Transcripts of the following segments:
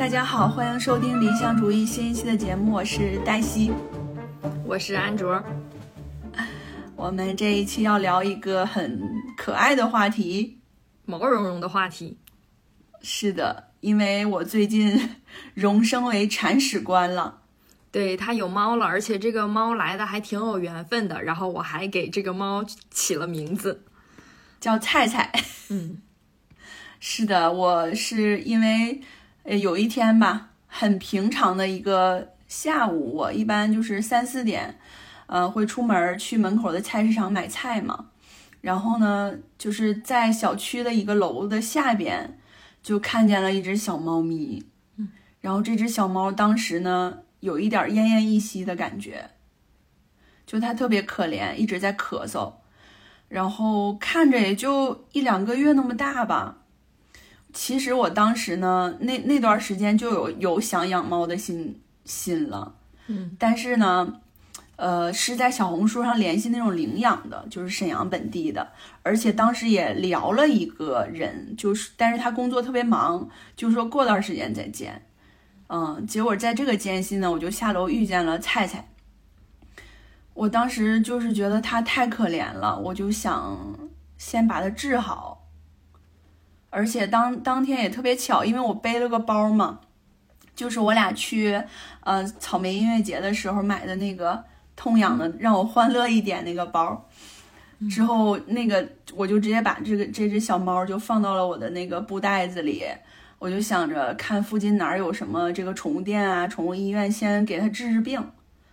大家好，欢迎收听理想主义新一期的节目，我是黛西，我是安卓。我们这一期要聊一个很可爱的话题，毛茸茸的话题。是的，因为我最近荣升为铲屎官了。对，它有猫了，而且这个猫来的还挺有缘分的。然后我还给这个猫起了名字，叫菜菜。嗯，是的，我是因为呃有一天吧，很平常的一个下午，我一般就是三四点，呃，会出门去门口的菜市场买菜嘛。然后呢，就是在小区的一个楼的下边，就看见了一只小猫咪。嗯，然后这只小猫当时呢。有一点奄奄一息的感觉，就它特别可怜，一直在咳嗽，然后看着也就一两个月那么大吧。其实我当时呢，那那段时间就有有想养猫的心心了，嗯，但是呢，呃，是在小红书上联系那种领养的，就是沈阳本地的，而且当时也聊了一个人，就是但是他工作特别忙，就说过段时间再见。嗯，结果在这个间隙呢，我就下楼遇见了菜菜。我当时就是觉得他太可怜了，我就想先把他治好。而且当当天也特别巧，因为我背了个包嘛，就是我俩去呃草莓音乐节的时候买的那个痛痒的让我欢乐一点那个包。之后那个我就直接把这个这只小猫就放到了我的那个布袋子里。我就想着看附近哪儿有什么这个宠物店啊、宠物医院，先给它治治病。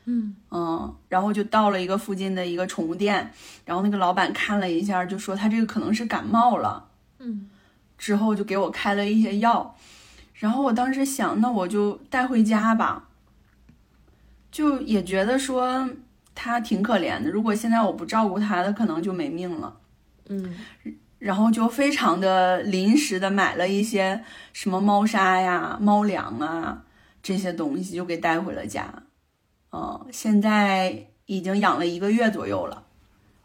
嗯嗯，然后就到了一个附近的一个宠物店，然后那个老板看了一下，就说他这个可能是感冒了。嗯，之后就给我开了一些药，然后我当时想，那我就带回家吧。就也觉得说它挺可怜的，如果现在我不照顾它，它可能就没命了。嗯。然后就非常的临时的买了一些什么猫砂呀、猫粮啊这些东西，就给带回了家。嗯，现在已经养了一个月左右了。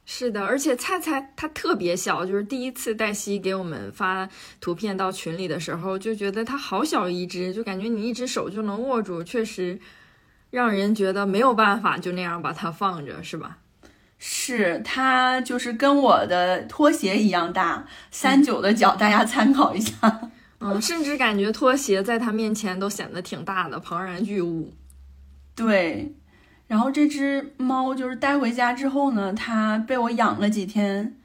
是的，而且菜菜它特别小，就是第一次黛西给我们发图片到群里的时候，就觉得它好小一只，就感觉你一只手就能握住，确实让人觉得没有办法就那样把它放着，是吧？是它就是跟我的拖鞋一样大，三九的脚，大家参考一下。嗯，甚至感觉拖鞋在它面前都显得挺大的，庞然巨物。对，然后这只猫就是带回家之后呢，它被我养了几天，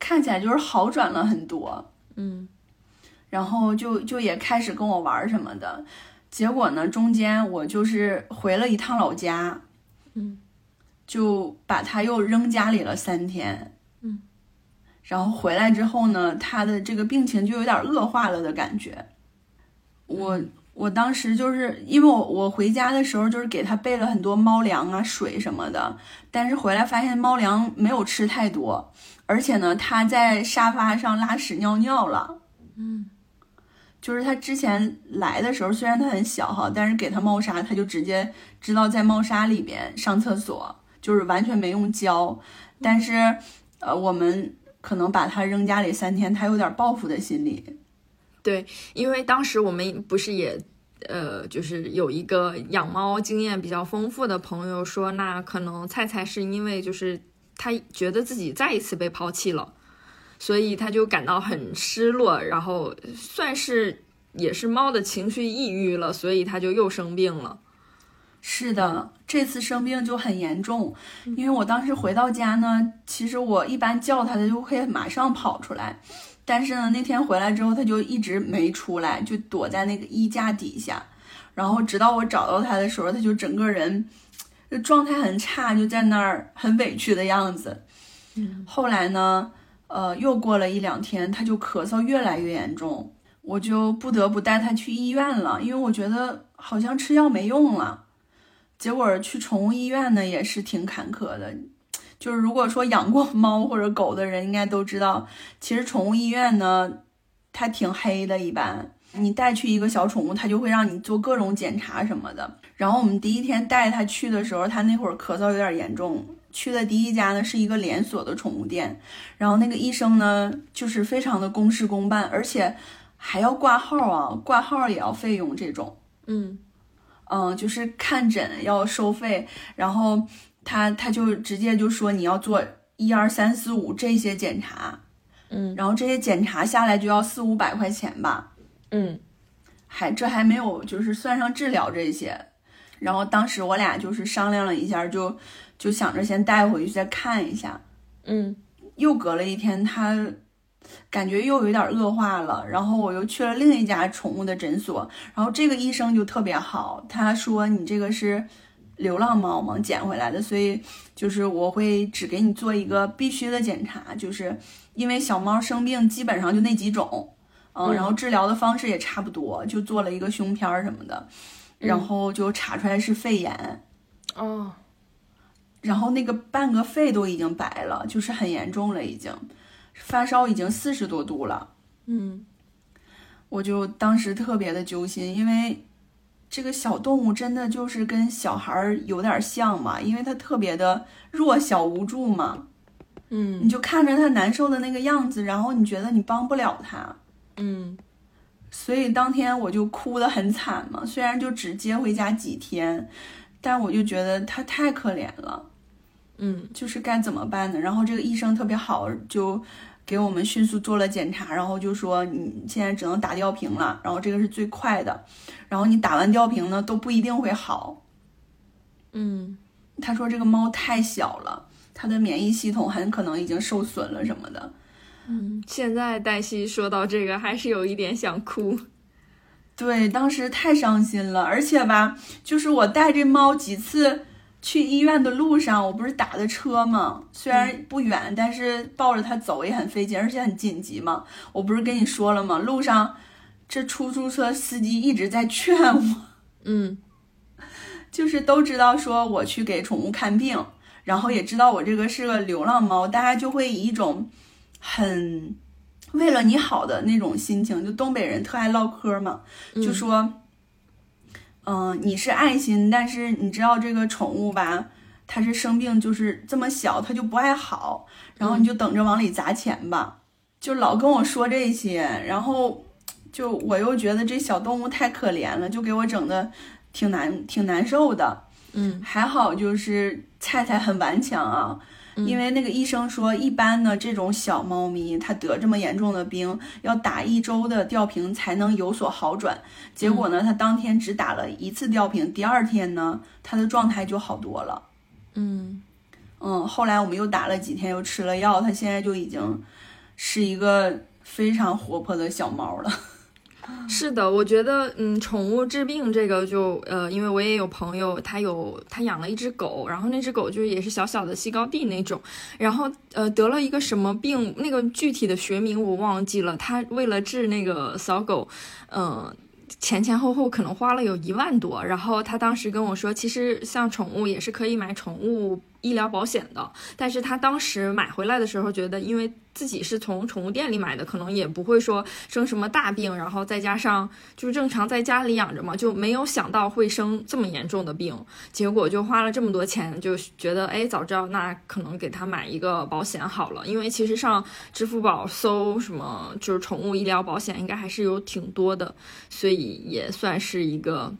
看起来就是好转了很多。嗯，然后就就也开始跟我玩什么的，结果呢，中间我就是回了一趟老家。嗯。就把它又扔家里了三天，嗯，然后回来之后呢，它的这个病情就有点恶化了的感觉。我我当时就是因为我我回家的时候就是给他备了很多猫粮啊、水什么的，但是回来发现猫粮没有吃太多，而且呢，他在沙发上拉屎尿尿了，嗯，就是他之前来的时候虽然他很小哈，但是给他猫砂，他就直接知道在猫砂里面上厕所。就是完全没用教，但是，呃，我们可能把它扔家里三天，它有点报复的心理。对，因为当时我们不是也，呃，就是有一个养猫经验比较丰富的朋友说，那可能菜菜是因为就是他觉得自己再一次被抛弃了，所以他就感到很失落，然后算是也是猫的情绪抑郁了，所以他就又生病了。是的，这次生病就很严重，因为我当时回到家呢，其实我一般叫它，它就会马上跑出来，但是呢，那天回来之后，它就一直没出来，就躲在那个衣架底下，然后直到我找到它的时候，它就整个人就状态很差，就在那儿很委屈的样子。后来呢，呃，又过了一两天，它就咳嗽越来越严重，我就不得不带它去医院了，因为我觉得好像吃药没用了。结果去宠物医院呢，也是挺坎坷的。就是如果说养过猫或者狗的人，应该都知道，其实宠物医院呢，它挺黑的。一般你带去一个小宠物，它就会让你做各种检查什么的。然后我们第一天带它去的时候，它那会儿咳嗽有点严重。去的第一家呢是一个连锁的宠物店，然后那个医生呢就是非常的公事公办，而且还要挂号啊，挂号也要费用这种。嗯嗯，就是看诊要收费，然后他他就直接就说你要做一二三四五这些检查，嗯。然后这些检查下来就要四五百块钱吧，嗯。还这还没有就是算上治疗这些，然后当时我俩就是商量了一下，就就想着先带回去再看一下，嗯。又隔了一天，他感觉又有点恶化了，然后我又去了另一家宠物的诊所，然后这个医生就特别好，他说你这个是流浪猫嘛，捡回来的，所以就是我会只给你做一个必须的检查，就是因为小猫生病基本上就那几种，嗯，嗯然后治疗的方式也差不多，就做了一个胸片儿什么的，然后就查出来是肺炎。哦然后那个半个肺都已经白了，就是很严重了，已经发烧已经四十多度了。嗯我就当时特别的揪心，因为这个小动物真的就是跟小孩儿有点像嘛，因为它特别的弱小无助嘛，嗯你就看着它难受的那个样子，然后你觉得你帮不了它，嗯所以当天我就哭得很惨嘛。虽然就只接回家几天，但我就觉得它太可怜了。嗯就是该怎么办呢？然后这个医生特别好，就给我们迅速做了检查，然后就说你现在只能打吊瓶了，然后这个是最快的，然后你打完吊瓶呢都不一定会好。嗯他说这个猫太小了，它的免疫系统很可能已经受损了什么的。嗯，现在黛西说到这个，还是有一点想哭。对，当时太伤心了，而且吧，就是我带这猫几次去医院的路上，我不是打的车吗？虽然不远，但是抱着它走也很费劲，而且很紧急嘛。我不是跟你说了吗？路上这出租车司机一直在劝我，嗯就是都知道说我去给宠物看病，然后也知道我这个是个流浪猫，大家就会以一种很为了你好的那种心情，就东北人特爱唠嗑嘛，就说，嗯、你是爱心，但是你知道这个宠物吧，它是生病，就是这么小，它就不爱好，然后你就等着往里砸钱吧，就老跟我说这些，然后就我又觉得这小动物太可怜了，就给我整的挺难挺难受的。嗯还好就是菜菜很顽强啊，嗯因为那个医生说，一般呢这种小猫咪它得这么严重的病，要打一周的吊瓶才能有所好转。结果呢，它当天只打了一次吊瓶，第二天呢，它的状态就好多了。嗯嗯，后来我们又打了几天，又吃了药，它现在就已经是一个非常活泼的小猫了。是的，我觉得，嗯，宠物治病这个就，呃，因为我也有朋友，他有他养了一只狗，然后那只狗就是也是小小的西高地那种，然后呃得了一个什么病，那个具体的学名我忘记了。他为了治那个小狗，嗯、前前后后可能花了有一万多，然后他当时跟我说，其实像宠物也是可以买宠物医疗保险的，但是他当时买回来的时候觉得，因为自己是从宠物店里买的，可能也不会说生什么大病，然后再加上就是正常在家里养着嘛，就没有想到会生这么严重的病，结果就花了这么多钱，就觉得哎，早知道那可能给他买一个保险好了，因为其实上支付宝搜什么就是宠物医疗保险，应该还是有挺多的，所以也算是一个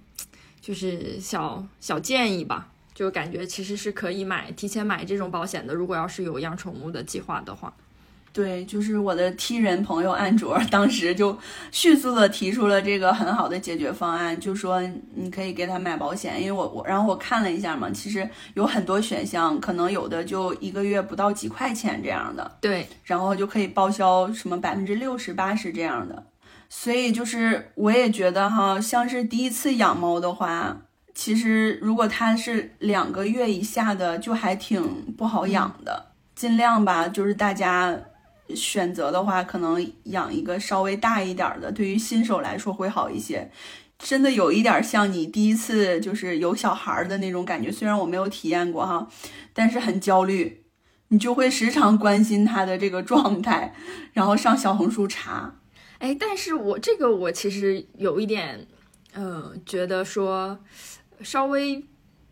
就是小小建议吧。就感觉其实是可以买提前买这种保险的，如果要是有养宠物的计划的话。对，就是我的 T 人朋友安卓，当时就迅速的提出了这个很好的解决方案，就说你可以给他买保险，因为我我然后我看了一下嘛，其实有很多选项，可能有的就一个月不到几块钱这样的，对，然后就可以报销什么百分之六十八十这样的，所以就是我也觉得哈，像是第一次养猫的话，其实如果它是两个月以下的，就还挺不好养的，尽量吧，就是大家。选择的话，可能养一个稍微大一点儿的，对于新手来说会好一些。真的有一点像你第一次就是有小孩儿的那种感觉，虽然我没有体验过哈，但是很焦虑，你就会时常关心他的这个状态，然后上小红书查。哎，但是我这个我其实有一点，呃，觉得说稍微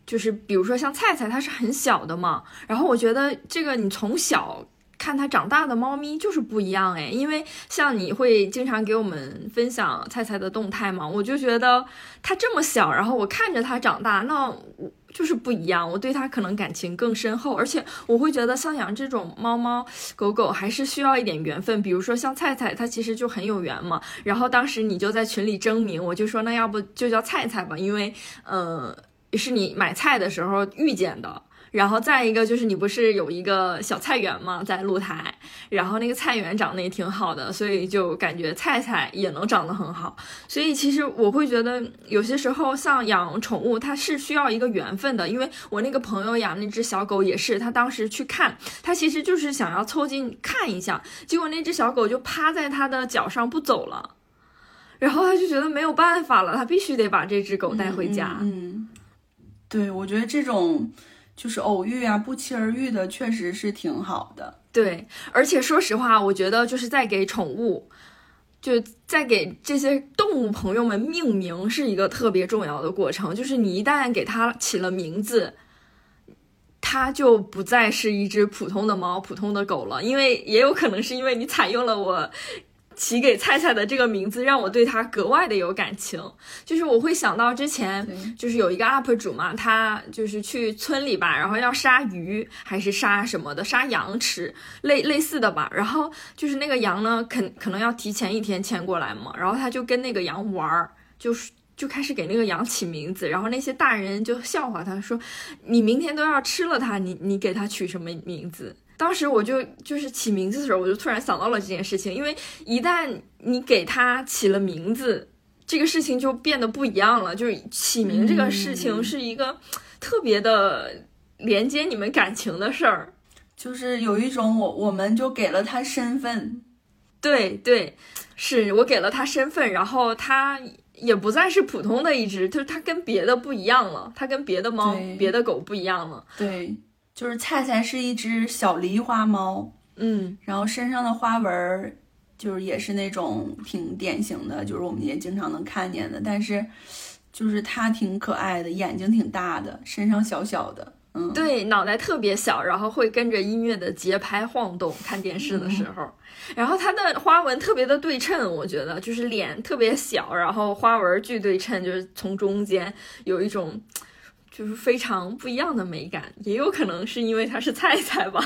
就是比如说像菜菜，它是很小的嘛，然后我觉得这个你从小。看它长大的猫咪就是不一样哎，因为像你会经常给我们分享菜菜的动态嘛，我就觉得它这么小，然后我看着它长大，那我就是不一样，我对它可能感情更深厚，而且我会觉得像养这种猫猫狗狗还是需要一点缘分，比如说像菜菜，它其实就很有缘嘛。然后当时你就在群里征名，我就说那要不就叫菜菜吧，因为呃是你买菜的时候遇见的。然后再一个就是你不是有一个小菜园吗？在露台，然后那个菜园长得也挺好的，所以就感觉菜菜也能长得很好。所以其实我会觉得有些时候像养宠物，它是需要一个缘分的。因为我那个朋友养那只小狗也是，他当时去看，他其实就是想要凑近看一下，结果那只小狗就趴在他的脚上不走了，然后他就觉得没有办法了，他必须得把这只狗带回家。嗯，对，我觉得这种。就是偶遇啊，不期而遇的，确实是挺好的。对，而且说实话，我觉得就是在给宠物，就在给这些动物朋友们命名，是一个特别重要的过程。就是你一旦给它起了名字，它就不再是一只普通的猫、普通的狗了，因为也有可能是因为你采用了我。起给菜菜的这个名字让我对他格外的有感情，就是我会想到之前就是有一个 UP 主嘛，他就是去村里吧，然后要杀鱼还是杀什么的，杀羊吃类类似的吧，然后就是那个羊呢，肯可能要提前一天牵过来嘛，然后他就跟那个羊玩儿，就是就开始给那个羊起名字，然后那些大人就笑话他说，你明天都要吃了它，你你给它取什么名字？当时我就就是起名字的时候，我就突然想到了这件事情，因为一旦你给它起了名字，这个事情就变得不一样了。就是起名这个事情是一个特别的连接你们感情的事儿，就是有一种我我们就给了他身份，对对，是我给了他身份，然后他也不再是普通的一只，就是它跟别的不一样了，它跟别的猫、别的狗不一样了，对。就是菜菜是一只小狸花猫，嗯，然后身上的花纹就是也是那种挺典型的，就是我们也经常能看见的。但是，就是它挺可爱的，眼睛挺大的，身上小小的，嗯，对，脑袋特别小，然后会跟着音乐的节拍晃动，看电视的时候。然后它的花纹特别的对称，我觉得就是脸特别小，然后花纹巨对称，就是从中间有一种。就是非常不一样的美感，也有可能是因为它是菜菜吧。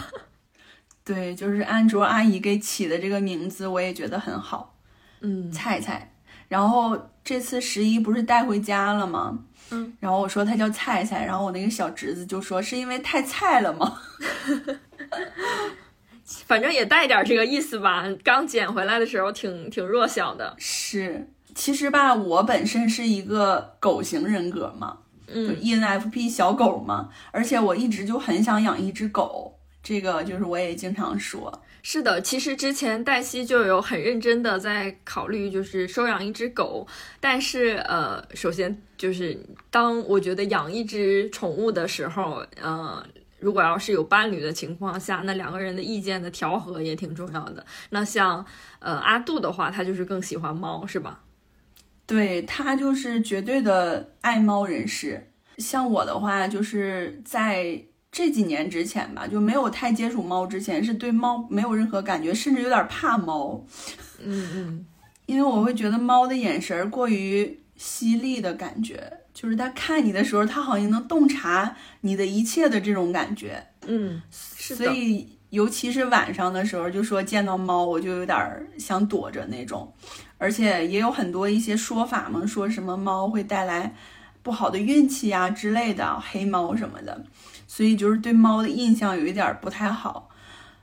对，就是安卓阿姨给起的这个名字，我也觉得很好。嗯，菜菜。然后这次十一不是带回家了吗？嗯。然后我说它叫菜菜，然后我那个小侄子就说是因为太菜了吗？反正也带点这个意思吧。刚捡回来的时候挺挺弱小的。是，其实吧，我本身是一个狗型人格嘛。嗯，ENFP 小狗嘛，而且我一直就很想养一只狗，这个就是我也经常说。是的，其实之前黛西就有很认真的在考虑，就是收养一只狗。但是，呃，首先就是当我觉得养一只宠物的时候，呃，如果要是有伴侣的情况下，那两个人的意见的调和也挺重要的。那像，呃，阿杜的话，他就是更喜欢猫，是吧？对他就是绝对的爱猫人士，像我的话，就是在这几年之前吧，就没有太接触猫之前，是对猫没有任何感觉，甚至有点怕猫。嗯嗯，因为我会觉得猫的眼神过于犀利的感觉，就是它看你的时候，它好像能洞察你的一切的这种感觉。嗯，是的。所以。尤其是晚上的时候，就说见到猫我就有点想躲着那种，而且也有很多一些说法嘛，说什么猫会带来不好的运气呀之类的，黑猫什么的，所以就是对猫的印象有一点不太好。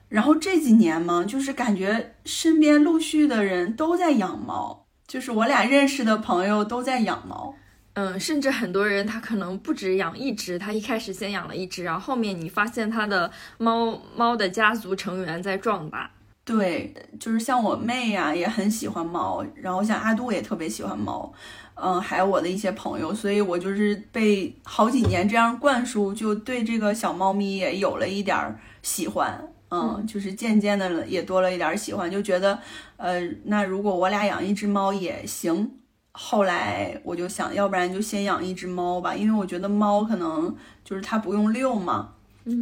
然后这几年嘛，就是感觉身边陆续的人都在养猫，就是我俩认识的朋友都在养猫。嗯，甚至很多人他可能不止养一只，他一开始先养了一只，然后后面你发现他的猫猫的家族成员在壮大。对，就是像我妹呀，也很喜欢猫，然后像阿杜也特别喜欢猫，嗯，还有我的一些朋友，所以我就是被好几年这样灌输，就对这个小猫咪也有了一点喜欢，嗯，就是渐渐的也多了一点喜欢，就觉得，呃，那如果我俩养一只猫也行。后来我就想，要不然就先养一只猫吧，因为我觉得猫可能就是它不用遛嘛，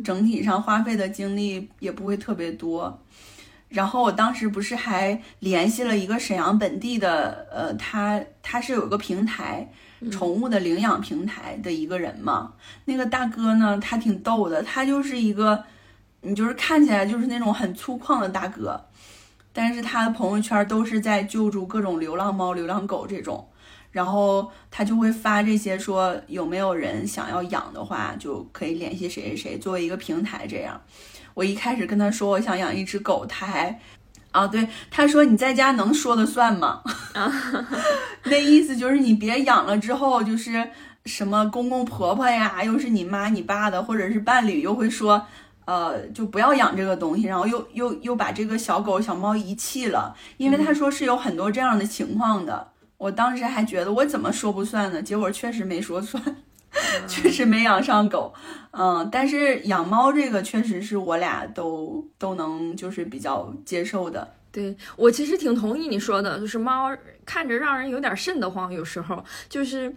整体上花费的精力也不会特别多。然后我当时不是还联系了一个沈阳本地的，呃，他他是有一个平台，宠物的领养平台的一个人嘛。那个大哥呢，他挺逗的，他就是一个，你就是看起来就是那种很粗犷的大哥，但是他的朋友圈都是在救助各种流浪猫、流浪狗这种。然后他就会发这些说有没有人想要养的话，就可以联系谁谁谁，作为一个平台这样。我一开始跟他说我想养一只狗，他还，啊，对，他说你在家能说的算吗？那意思就是你别养了之后，就是什么公公婆婆呀，又是你妈你爸的，或者是伴侣又会说，呃，就不要养这个东西，然后又又又把这个小狗小猫遗弃了，因为他说是有很多这样的情况的。我当时还觉得我怎么说不算呢？结果确实没说算，确实没养上狗。嗯，但是养猫这个确实是我俩都都能就是比较接受的。对我其实挺同意你说的，就是猫看着让人有点瘆得慌，有时候就是，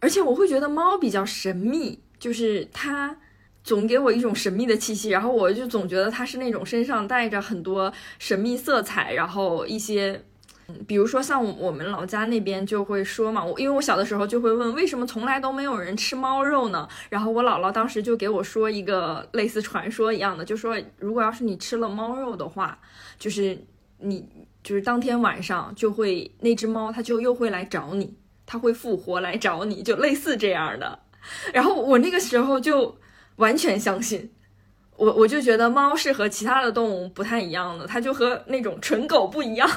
而且我会觉得猫比较神秘，就是它总给我一种神秘的气息，然后我就总觉得它是那种身上带着很多神秘色彩，然后一些。比如说像我们老家那边就会说嘛，我因为我小的时候就会问，为什么从来都没有人吃猫肉呢？然后我姥姥当时就给我说一个类似传说一样的，就说如果要是你吃了猫肉的话，就是你就是当天晚上就会那只猫它就又会来找你，它会复活来找你，就类似这样的。然后我那个时候就完全相信，我我就觉得猫是和其他的动物不太一样的，它就和那种纯狗不一样。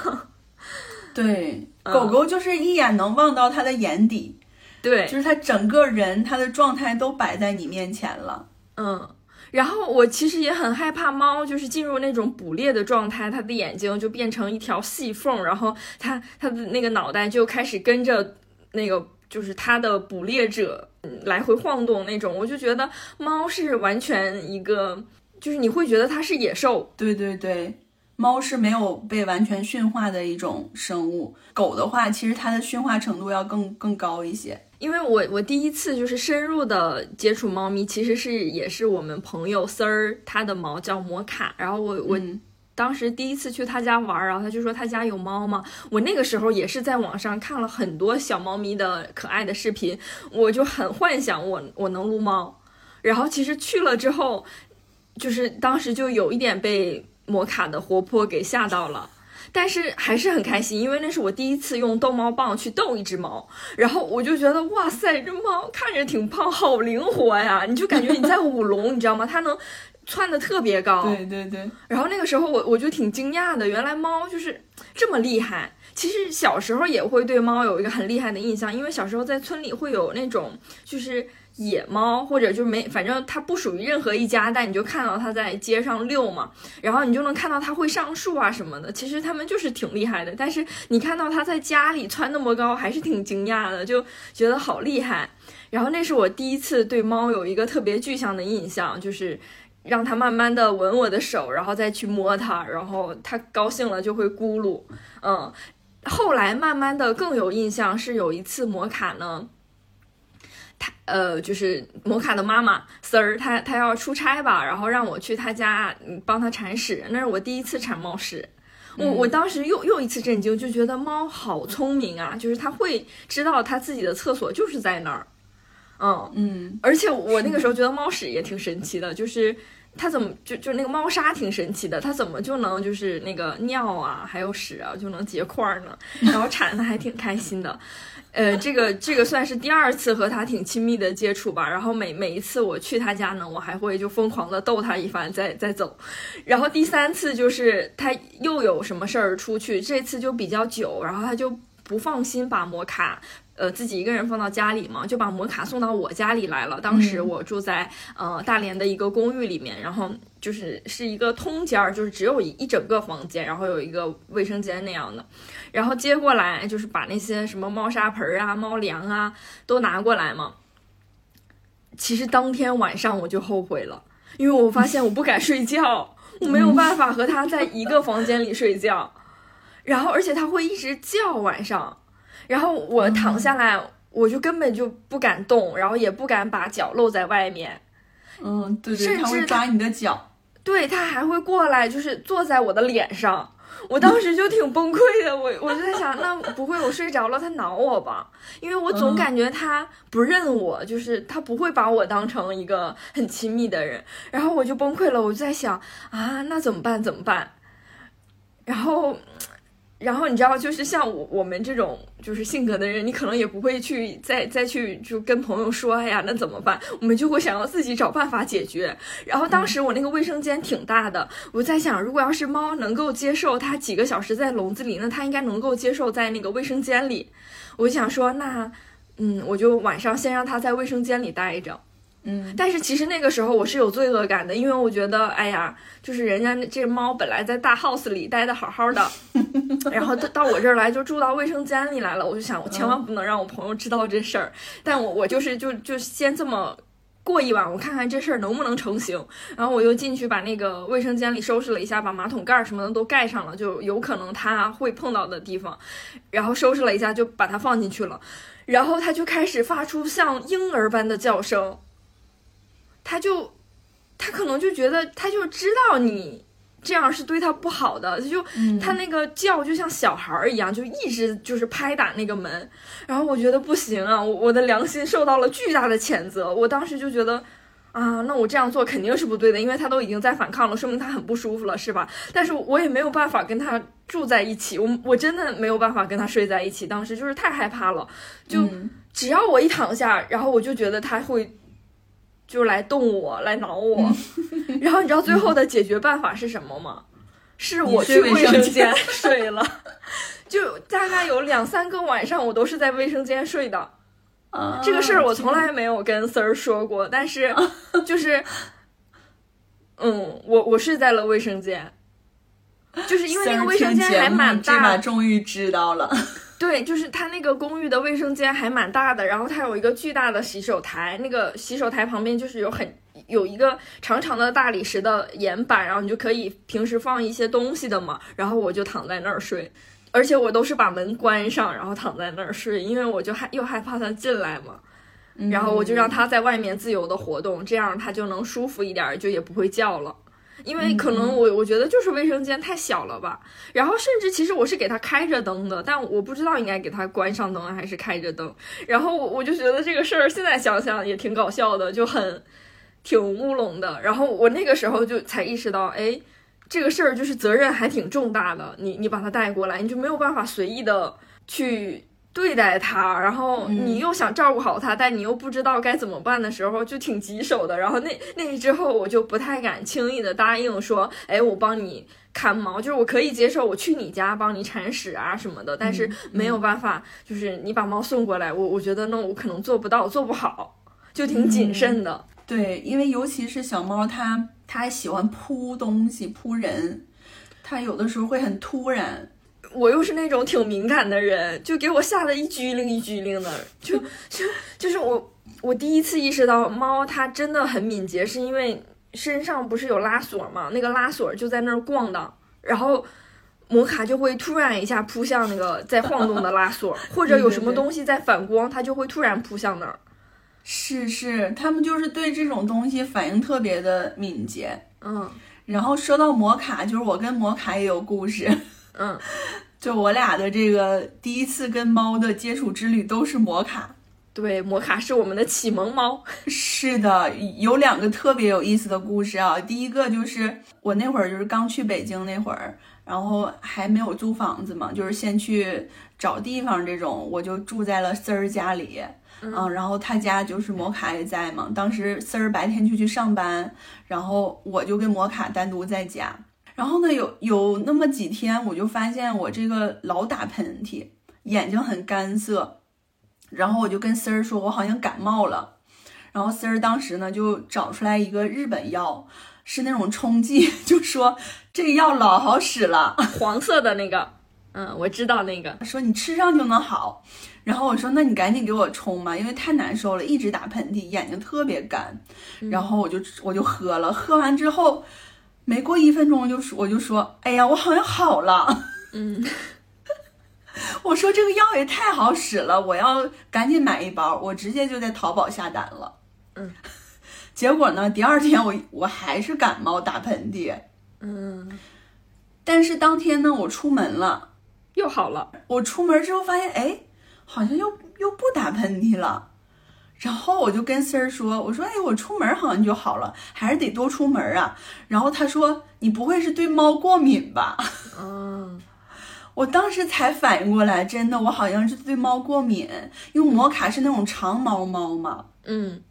对，狗狗就是一眼能望到它的眼底，对，就是它整个人，它的状态都摆在你面前了。嗯，然后我其实也很害怕猫，就是进入那种捕猎的状态，它的眼睛就变成一条细缝，然后它它的那个脑袋就开始跟着那个就是它的捕猎者来回晃动那种，我就觉得猫是完全一个，就是你会觉得它是野兽。对对对。猫是没有被完全驯化的一种生物，狗的话，其实它的驯化程度要更更高一些。因为我我第一次就是深入的接触猫咪，其实是也是我们朋友丝儿，它的毛叫摩卡，然后我我当时第一次去他家玩，然后他就说他家有猫嘛，我那个时候也是在网上看了很多小猫咪的可爱的视频，我就很幻想我我能撸猫，然后其实去了之后，就是当时就有一点被。摩卡的活泼给吓到了，但是还是很开心，因为那是我第一次用逗猫棒去逗一只猫，然后我就觉得哇塞，这猫看着挺胖，好灵活呀！你就感觉你在 舞龙，你知道吗？它能窜的特别高。对对对。然后那个时候我我就挺惊讶的，原来猫就是这么厉害。其实小时候也会对猫有一个很厉害的印象，因为小时候在村里会有那种就是。野猫或者就没，反正它不属于任何一家，但你就看到它在街上遛嘛，然后你就能看到它会上树啊什么的。其实它们就是挺厉害的，但是你看到它在家里窜那么高，还是挺惊讶的，就觉得好厉害。然后那是我第一次对猫有一个特别具象的印象，就是让它慢慢的吻我的手，然后再去摸它，然后它高兴了就会咕噜。嗯，后来慢慢的更有印象是有一次摩卡呢。他呃，就是摩卡的妈妈 Sir，，他他要出差吧，然后让我去他家帮他铲屎，那是我第一次铲猫屎，我我当时又又一次震惊，就觉得猫好聪明啊，就是它会知道它自己的厕所就是在那儿，嗯嗯，而且我那个时候觉得猫屎也挺神奇的，就是它怎么就就那个猫砂挺神奇的，它怎么就能就是那个尿啊还有屎啊就能结块呢？然后铲的还挺开心的。呃，这个这个算是第二次和它挺亲密的接触吧。然后每每一次我去他家呢，我还会就疯狂的逗它一番，再再走。然后第三次就是他又有什么事儿出去，这次就比较久，然后他就不放心把摩卡。呃，自己一个人放到家里嘛，就把摩卡送到我家里来了。当时我住在呃大连的一个公寓里面，然后就是是一个通间儿，就是只有一一整个房间，然后有一个卫生间那样的。然后接过来就是把那些什么猫砂盆啊、猫粮啊都拿过来嘛。其实当天晚上我就后悔了，因为我发现我不敢睡觉，我没有办法和它在一个房间里睡觉，然后而且它会一直叫晚上。然后我躺下来，我就根本就不敢动，然后也不敢把脚露在外面，嗯，对对，甚至抓你的脚。对，他还会过来，就是坐在我的脸上。我当时就挺崩溃的，我我就在想，那不会我睡着了，他挠我吧？因为我总嗯感觉他不认我，就是他不会把我当成一个很亲密的人，然后我就崩溃了，我就在想啊，那怎么办？怎么办？然后。然后你知道，就是像我我们这种就是性格的人，你可能也不会去再再去就跟朋友说，哎呀，那怎么办？我们就会想要自己找办法解决。然后当时我那个卫生间挺大的，我在想，如果要是猫能够接受它几个小时在笼子里，那它应该能够接受在那个卫生间里。我想说，那嗯，我就晚上先让它在卫生间里待着。嗯，但是其实那个时候我是有罪恶感的，因为我觉得，哎呀，就是人家这猫本来在大 house 里待的好好的，然后到到我这儿来就住到卫生间里来了，我就想，我千万不能让我朋友知道这事儿。但我我就是就就先这么过一晚，我看看这事儿能不能成型。然后我又进去把那个卫生间里收拾了一下，把马桶盖儿什么的都盖上了，就有可能它会碰到的地方，然后收拾了一下就把它放进去了，然后它就开始发出像婴儿般的叫声。他就，他可能就觉得，他就知道你这样是对他不好的，他就、嗯他那个叫就像小孩儿一样，就一直就是拍打那个门，然后我觉得不行啊，我我的良心受到了巨大的谴责，我当时就觉得。啊，那我这样做肯定是不对的，因为他都已经在反抗了，说明他很不舒服了，是吧？但是我也没有办法跟他住在一起，我我真的没有办法跟他睡在一起，当时就是太害怕了，就嗯只要我一躺下，然后我就觉得他会就来动我，来挠我。然后你知道最后的解决办法是什么吗？是我去卫生间 睡了，就大概有两三个晚上我都是在卫生间睡的。啊这个事儿我从来没有跟丝儿说过，但是 就是，嗯，我我睡在了卫生间。就是因为那个卫生间还蛮大把终于知道了。对，就是他那个公寓的卫生间还蛮大的，然后它有一个巨大的洗手台，那个洗手台旁边就是有很有一个长长的大理石的岩板，然后你就可以平时放一些东西的嘛。然后我就躺在那儿睡，而且我都是把门关上，然后躺在那儿睡，因为我就害又害怕他进来嘛。然后我就让他在外面自由的活动，这样他就能舒服一点，就也不会叫了。因为可能我我觉得就是卫生间太小了吧，然后甚至其实我是给它开着灯的，但我不知道应该给它关上灯还是开着灯。然后我我就觉得这个事儿现在想想也挺搞笑的，就很挺乌龙的。然后我那个时候就才意识到，哎，这个事儿就是责任还挺重大的。你你把它带过来，你就没有办法随意的去。对待它，然后你又想照顾好它，但你又不知道该怎么办的时候，就挺棘手的。然后那那之后，我就不太敢轻易的答应说，哎，我帮你看猫，就是我可以接受我去你家帮你铲屎啊什么的，但是没有办法，就是你把猫送过来，我我觉得那我可能做不到，做不好，就挺谨慎的。对，因为尤其是小猫，它它喜欢扑东西、扑人，它有的时候会很突然。我又是那种挺敏感的人，就给我吓得一激灵一激灵的，就 就就是我我第一次意识到猫它真的很敏捷，是因为身上不是有拉锁嘛，那个拉锁就在那儿逛荡，然后摩卡就会突然一下扑向那个在晃动的拉锁，或者有什么东西在反光，它就会突然扑向那儿。是是，他们就是对这种东西反应特别的敏捷。嗯然后说到摩卡，就是我跟摩卡也有故事。嗯，就我俩的这个第一次跟猫的接触之旅都是摩卡。对，摩卡是我们的启蒙猫。是的，有两个特别有意思的故事啊。第一个就是我那会儿就是刚去北京那会儿，然后还没有租房子嘛，就是先去找地方这种，我就住在了丝儿家里。嗯，然后他家就是摩卡也在嘛。当时丝儿白天就去上班，然后我就跟摩卡单独在家。然后呢，有有那么几天，我就发现我这个老打喷嚏，眼睛很干涩，然后我就跟丝儿说，我好像感冒了。然后丝儿当时呢就找出来一个日本药，是那种冲剂，就说这个药老好使了，黄色的那个，嗯，我知道那个。说你吃上就能好。然后我说那你赶紧给我冲吧，因为太难受了，一直打喷嚏，眼睛特别干。然后我就我就喝了，喝完之后没过一分钟就说我就说，哎呀，我好像好了。嗯，我说这个药也太好使了，我要赶紧买一包，我直接就在淘宝下单了。嗯，结果呢，第二天我我还是感冒打喷嚏，嗯，但是当天呢，我出门了，又好了。我出门之后发现，哎，好像又又不打喷嚏了。然后我就跟丝儿说：“我说，哎，我出门好像就好了，还是得多出门啊。”然后他说：“你不会是对猫过敏吧？” 嗯，我当时才反应过来，真的，我好像是对猫过敏，因为摩卡是那种长毛猫嘛，嗯，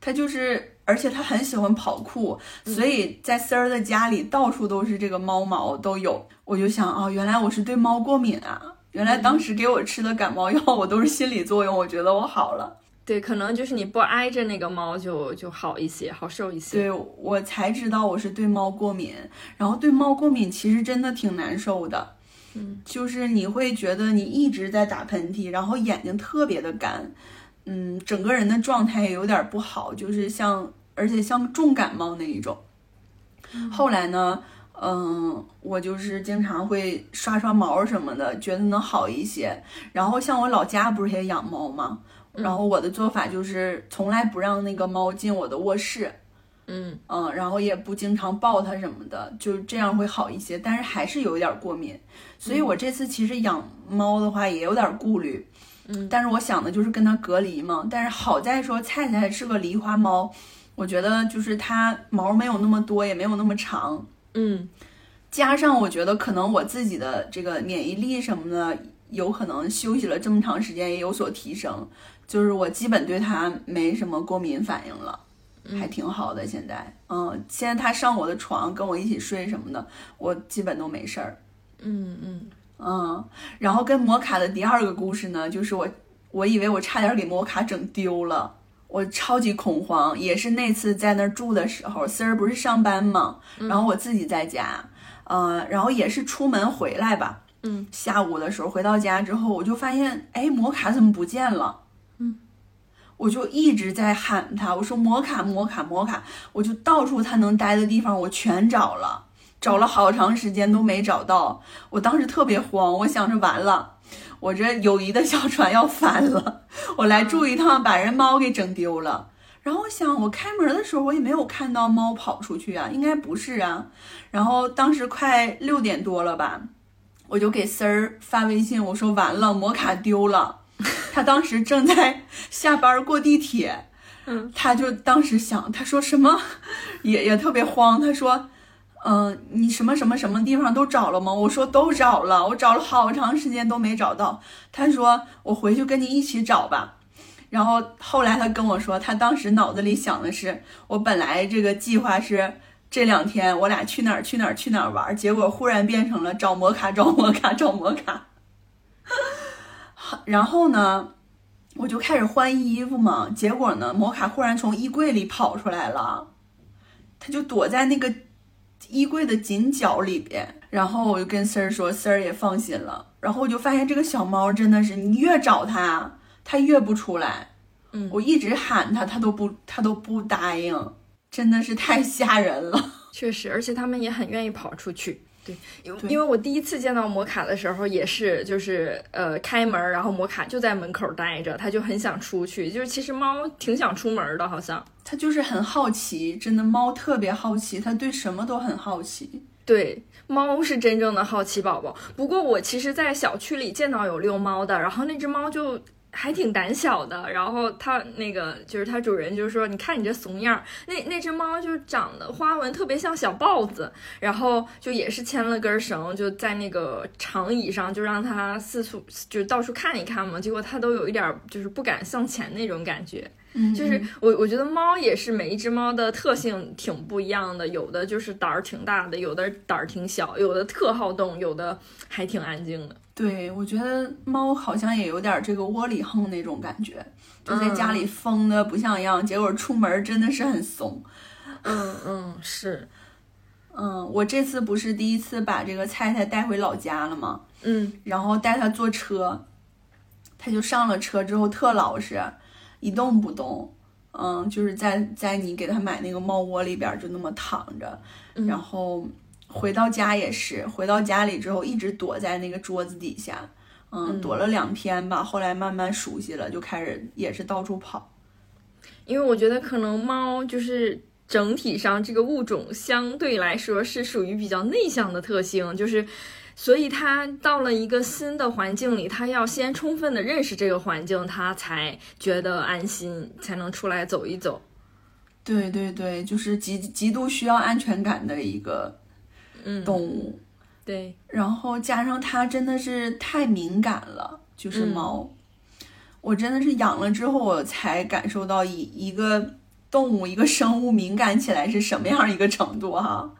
它就是，而且它很喜欢跑酷，所以在丝儿的家里到处都是这个猫毛都有。我就想，哦，原来我是对猫过敏啊！原来当时给我吃的感冒药，我都是心理作用，我觉得我好了。对，可能就是你不挨着那个猫就就好一些，好受一些。对我才知道我是对猫过敏，然后对猫过敏其实真的挺难受的，嗯，就是你会觉得你一直在打喷嚏，然后眼睛特别的干，嗯，整个人的状态也有点不好，就是像而且像重感冒那一种。后来呢，嗯，我就是经常会刷刷毛什么的，觉得能好一些。然后像我老家不是也养猫吗？然后我的做法就是从来不让那个猫进我的卧室。嗯。嗯，然后也不经常抱它什么的，就这样会好一些，但是还是有一点过敏，所以我这次其实养猫的话也有点顾虑，嗯，但是我想的就是跟它隔离嘛，但是好在说菜菜是个狸花猫，我觉得就是它毛没有那么多，也没有那么长，嗯。加上我觉得可能我自己的这个免疫力什么的，有可能休息了这么长时间也有所提升，就是我基本对它没什么过敏反应了。还挺好的，现在，嗯，现在它上我的床跟我一起睡什么的，我基本都没事儿，嗯嗯嗯。然后跟摩卡的第二个故事呢，就是我，我以为我差点给摩卡整丢了，我超级恐慌，也是那次在那儿住的时候，丝儿不是上班嘛，然后我自己在家，呃，然后也是出门回来吧，嗯，下午的时候回到家之后，我就发现，哎，摩卡怎么不见了？我就一直在喊他，我说摩卡摩卡摩卡，我就到处他能待的地方我全找了，找了好长时间都没找到。我当时特别慌，我想着完了，我这友谊的小船要翻了，我来住一趟把人猫给整丢了。然后我想，我开门的时候我也没有看到猫跑出去啊，应该不是啊。然后当时快六点多了吧，我就给丝儿发微信，我说完了，摩卡丢了。他当时正在下班过地铁，嗯，他就当时想，他说什么，也也特别慌。他说，嗯、你什么什么什么地方都找了吗？我说都找了，我找了好长时间都没找到。他说我回去跟你一起找吧。然后后来他跟我说，他当时脑子里想的是，我本来这个计划是这两天我俩去哪儿去哪儿去哪儿玩，结果忽然变成了找摩卡找摩卡找摩卡。然后呢，我就开始换衣服嘛，结果呢，摩卡忽然从衣柜里跑出来了，他就躲在那个衣柜的紧角里边。然后我就跟丝儿说，丝儿也放心了。然后我就发现这个小猫真的是，你越找它，它越不出来。嗯我一直喊它，它都不，它都不答应，真的是太吓人了。确实，而且它们也很愿意跑出去。对，因为对因为我第一次见到摩卡的时候，也是就是呃开门，然后摩卡就在门口待着，它就很想出去。就是其实猫挺想出门的，好像。它就是很好奇，真的猫特别好奇，它对什么都很好奇。对，猫是真正的好奇宝宝。不过我其实，在小区里见到有遛猫的，然后那只猫就还挺胆小的。然后它那个就是它主人就说：“你看你这怂样儿。”那那只猫就长得花纹特别像小豹子，然后就也是牵了根绳，就在那个长椅上，就让它四处就到处看一看嘛。结果它都有一点儿就是不敢向前那种感觉。嗯，就是我我觉得猫也是每一只猫的特性挺不一样的，有的就是胆儿挺大的，有的胆儿挺小，有的特好动，有的还挺安静的。对，我觉得猫好像也有点这个窝里横那种感觉，就在家里疯的不像样，结果出门真的是很怂。嗯嗯，是，嗯，我这次不是第一次把这个菜菜带回老家了吗？嗯然后带它坐车，它就上了车之后特老实，一动不动。嗯，就是在在你给它买那个猫窝里边儿就那么躺着，嗯然后回到家也是，回到家里之后一直躲在那个桌子底下，嗯，嗯躲了两天吧，后来慢慢熟悉了，就开始也是到处跑。因为我觉得可能猫就是整体上这个物种相对来说是属于比较内向的特性，就是所以它到了一个新的环境里，它要先充分的认识这个环境，它才觉得安心，才能出来走一走。对对对，就是极极度需要安全感的一个嗯，动物。对，然后加上它真的是太敏感了，就是嗯。猫，我真的是养了之后，我才感受到一一个动物、一个生物敏感起来是什么样一个程度哈。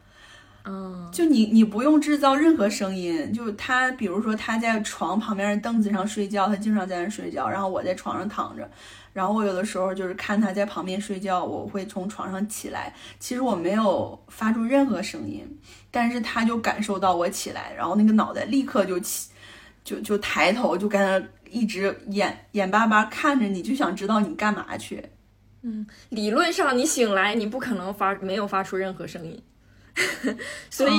嗯。就你你不用制造任何声音，就它，比如说它在床旁边的凳子上睡觉，它经常在那睡觉，然后我在床上躺着，然后我有的时候就是看它在旁边睡觉，我会从床上起来，其实我没有发出任何声音，但是他就感受到我起来，然后那个脑袋立刻就起，就就抬头，就跟他一直眼眼巴巴看着你，就想知道你干嘛去。嗯理论上你醒来，你不可能发没有发出任何声音，所以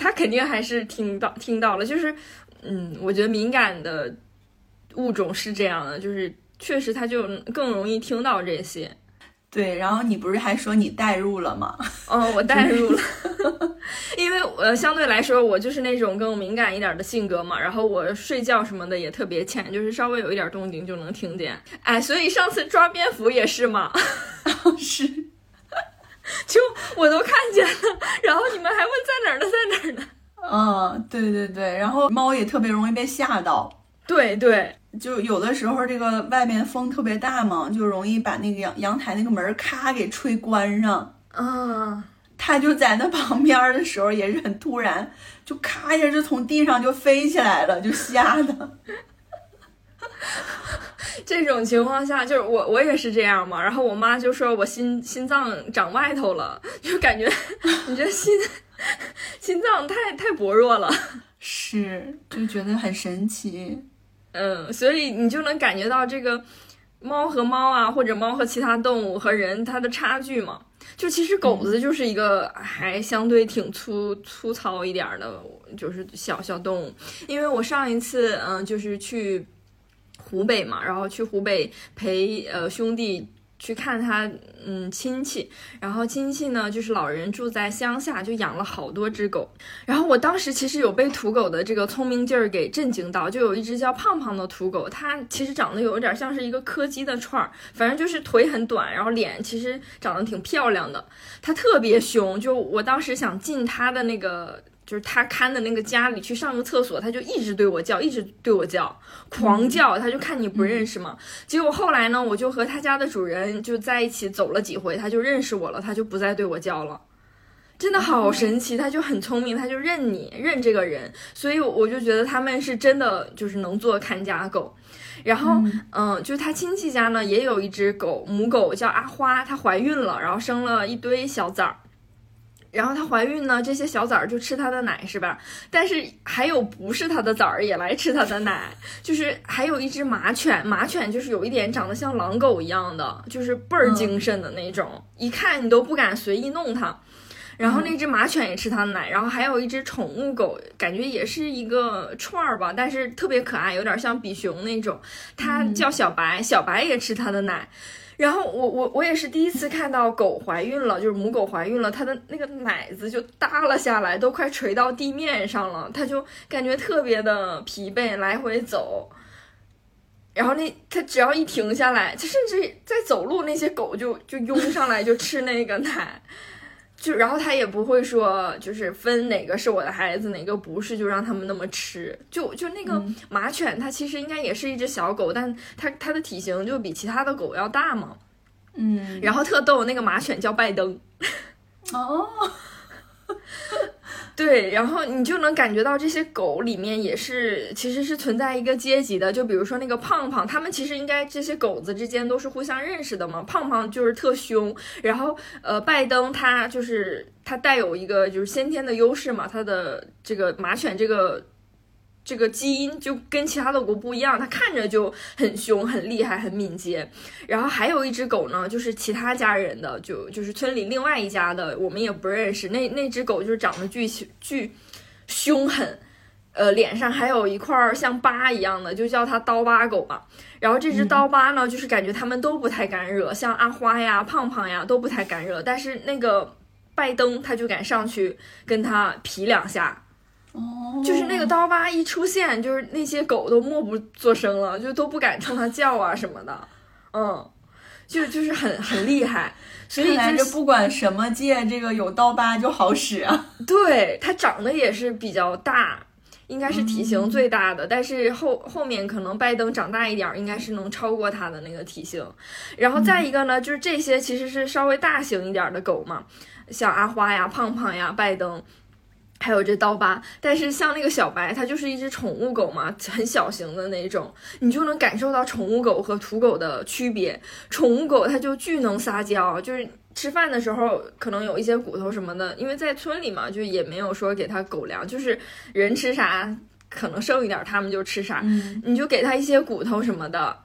他肯定还是听到听到了。就是，嗯，我觉得敏感的物种是这样的，就是确实他就更容易听到这些。对，然后你不是还说你代入了吗？哦，我代入了，因为呃，相对来说，我就是那种更敏感一点的性格嘛。然后我睡觉什么的也特别浅，就是稍微有一点动静就能听见。哎，所以上次抓蝙蝠也是嘛，是，就我都看见了，然后你们还问在哪儿呢，在哪儿呢？嗯，对对对，然后猫也特别容易被吓到。对对，就有的时候这个外面风特别大嘛，就容易把那个阳阳台那个门咔给吹关上。啊，它就在那旁边儿的时候也是很突然，就咔一下就从地上就飞起来了，就吓的。这种情况下就是我我也是这样嘛。然后我妈就说我心心脏长外头了，就感觉 你这心心脏太太薄弱了。是，就觉得很神奇。嗯，所以你就能感觉到这个猫和猫啊，或者猫和其他动物和人它的差距嘛。就其实狗子就是一个还相对挺粗粗糙一点儿的，就是小小动物。因为我上一次嗯，就是去湖北嘛，然后去湖北陪呃兄弟。去看他，嗯，亲戚，然后亲戚呢，就是老人住在乡下，就养了好多只狗。然后我当时其实有被土狗的这个聪明劲儿给震惊到，就有一只叫胖胖的土狗，它其实长得有点像是一个柯基的串儿，反正就是腿很短，然后脸其实长得挺漂亮的，它特别凶。就我当时想进它的那个。就是他看的那个家里去上个厕所，他就一直对我叫，一直对我叫，狂叫，他就看你不认识嘛。结果后来呢，我就和他家的主人就在一起走了几回，他就认识我了，他就不再对我叫了。真的好神奇，他就很聪明，他就认你认这个人，所以我就觉得他们是真的就是能做看家狗。然后，嗯，就是他亲戚家呢也有一只狗，母狗叫阿花，她怀孕了，然后生了一堆小崽儿。然后她怀孕呢，这些小崽儿就吃她的奶，是吧？但是还有不是她的崽儿也来吃她的奶，就是还有一只马犬，马犬就是有一点长得像狼狗一样的，就是倍儿精神的那种，一看你都不敢随意弄它。然后那只马犬也吃它的奶，然后还有一只宠物狗，感觉也是一个串儿吧，但是特别可爱，有点像比熊那种。它叫小白，小白也吃它的奶。然后我我我也是第一次看到狗怀孕了，就是母狗怀孕了，它的那个奶子就耷了下来，都快垂到地面上了，它就感觉特别的疲惫，来回走。然后那它只要一停下来，它甚至在走路，那些狗就就拥上来就吃那个奶，就然后他也不会说就是分哪个是我的孩子，哪个不是，就让他们那么吃。就就那个马犬，它其实应该也是一只小狗，但它它的体型就比其他的狗要大嘛。嗯，然后特逗，那个马犬叫拜登。哦，对，然后你就能感觉到这些狗里面也是，其实是存在一个阶级的。就比如说那个胖胖，他们其实应该这些狗子之间都是互相认识的嘛。胖胖就是特凶，然后呃，拜登他就是他带有一个就是先天的优势嘛，他的这个马犬这个。这个基因就跟其他的狗不一样，它看着就很凶、很厉害、很敏捷。然后还有一只狗呢，就是其他家人的，就就是村里另外一家的，我们也不认识。那那只狗就是长得巨巨凶狠，呃，脸上还有一块像疤一样的，就叫它刀疤狗嘛。然后这只刀疤呢，就是感觉它们都不太敢惹，像阿花呀、胖胖呀都不太敢惹，但是那个拜登他就敢上去跟它皮两下。哦，就是那个刀疤一出现，就是那些狗都默不作声了，就都不敢冲它叫啊什么的。嗯，就就是很很厉害。所以看来这不管什么界，这个有刀疤就好使啊。对，它长得也是比较大。应该是体型最大的，但是后后面可能拜登长大一点，应该是能超过它的那个体型。然后再一个呢，就是这些其实是稍微大型一点的狗嘛，像阿花呀、胖胖呀、拜登，还有这刀疤。但是像那个小白，它就是一只宠物狗嘛，很小型的那种，你就能感受到宠物狗和土狗的区别。宠物狗它就巨能撒娇，就是。吃饭的时候可能有一些骨头什么的，因为在村里嘛，就也没有说给它狗粮，就是人吃啥可能剩一点，它们就吃啥，你就给它一些骨头什么的。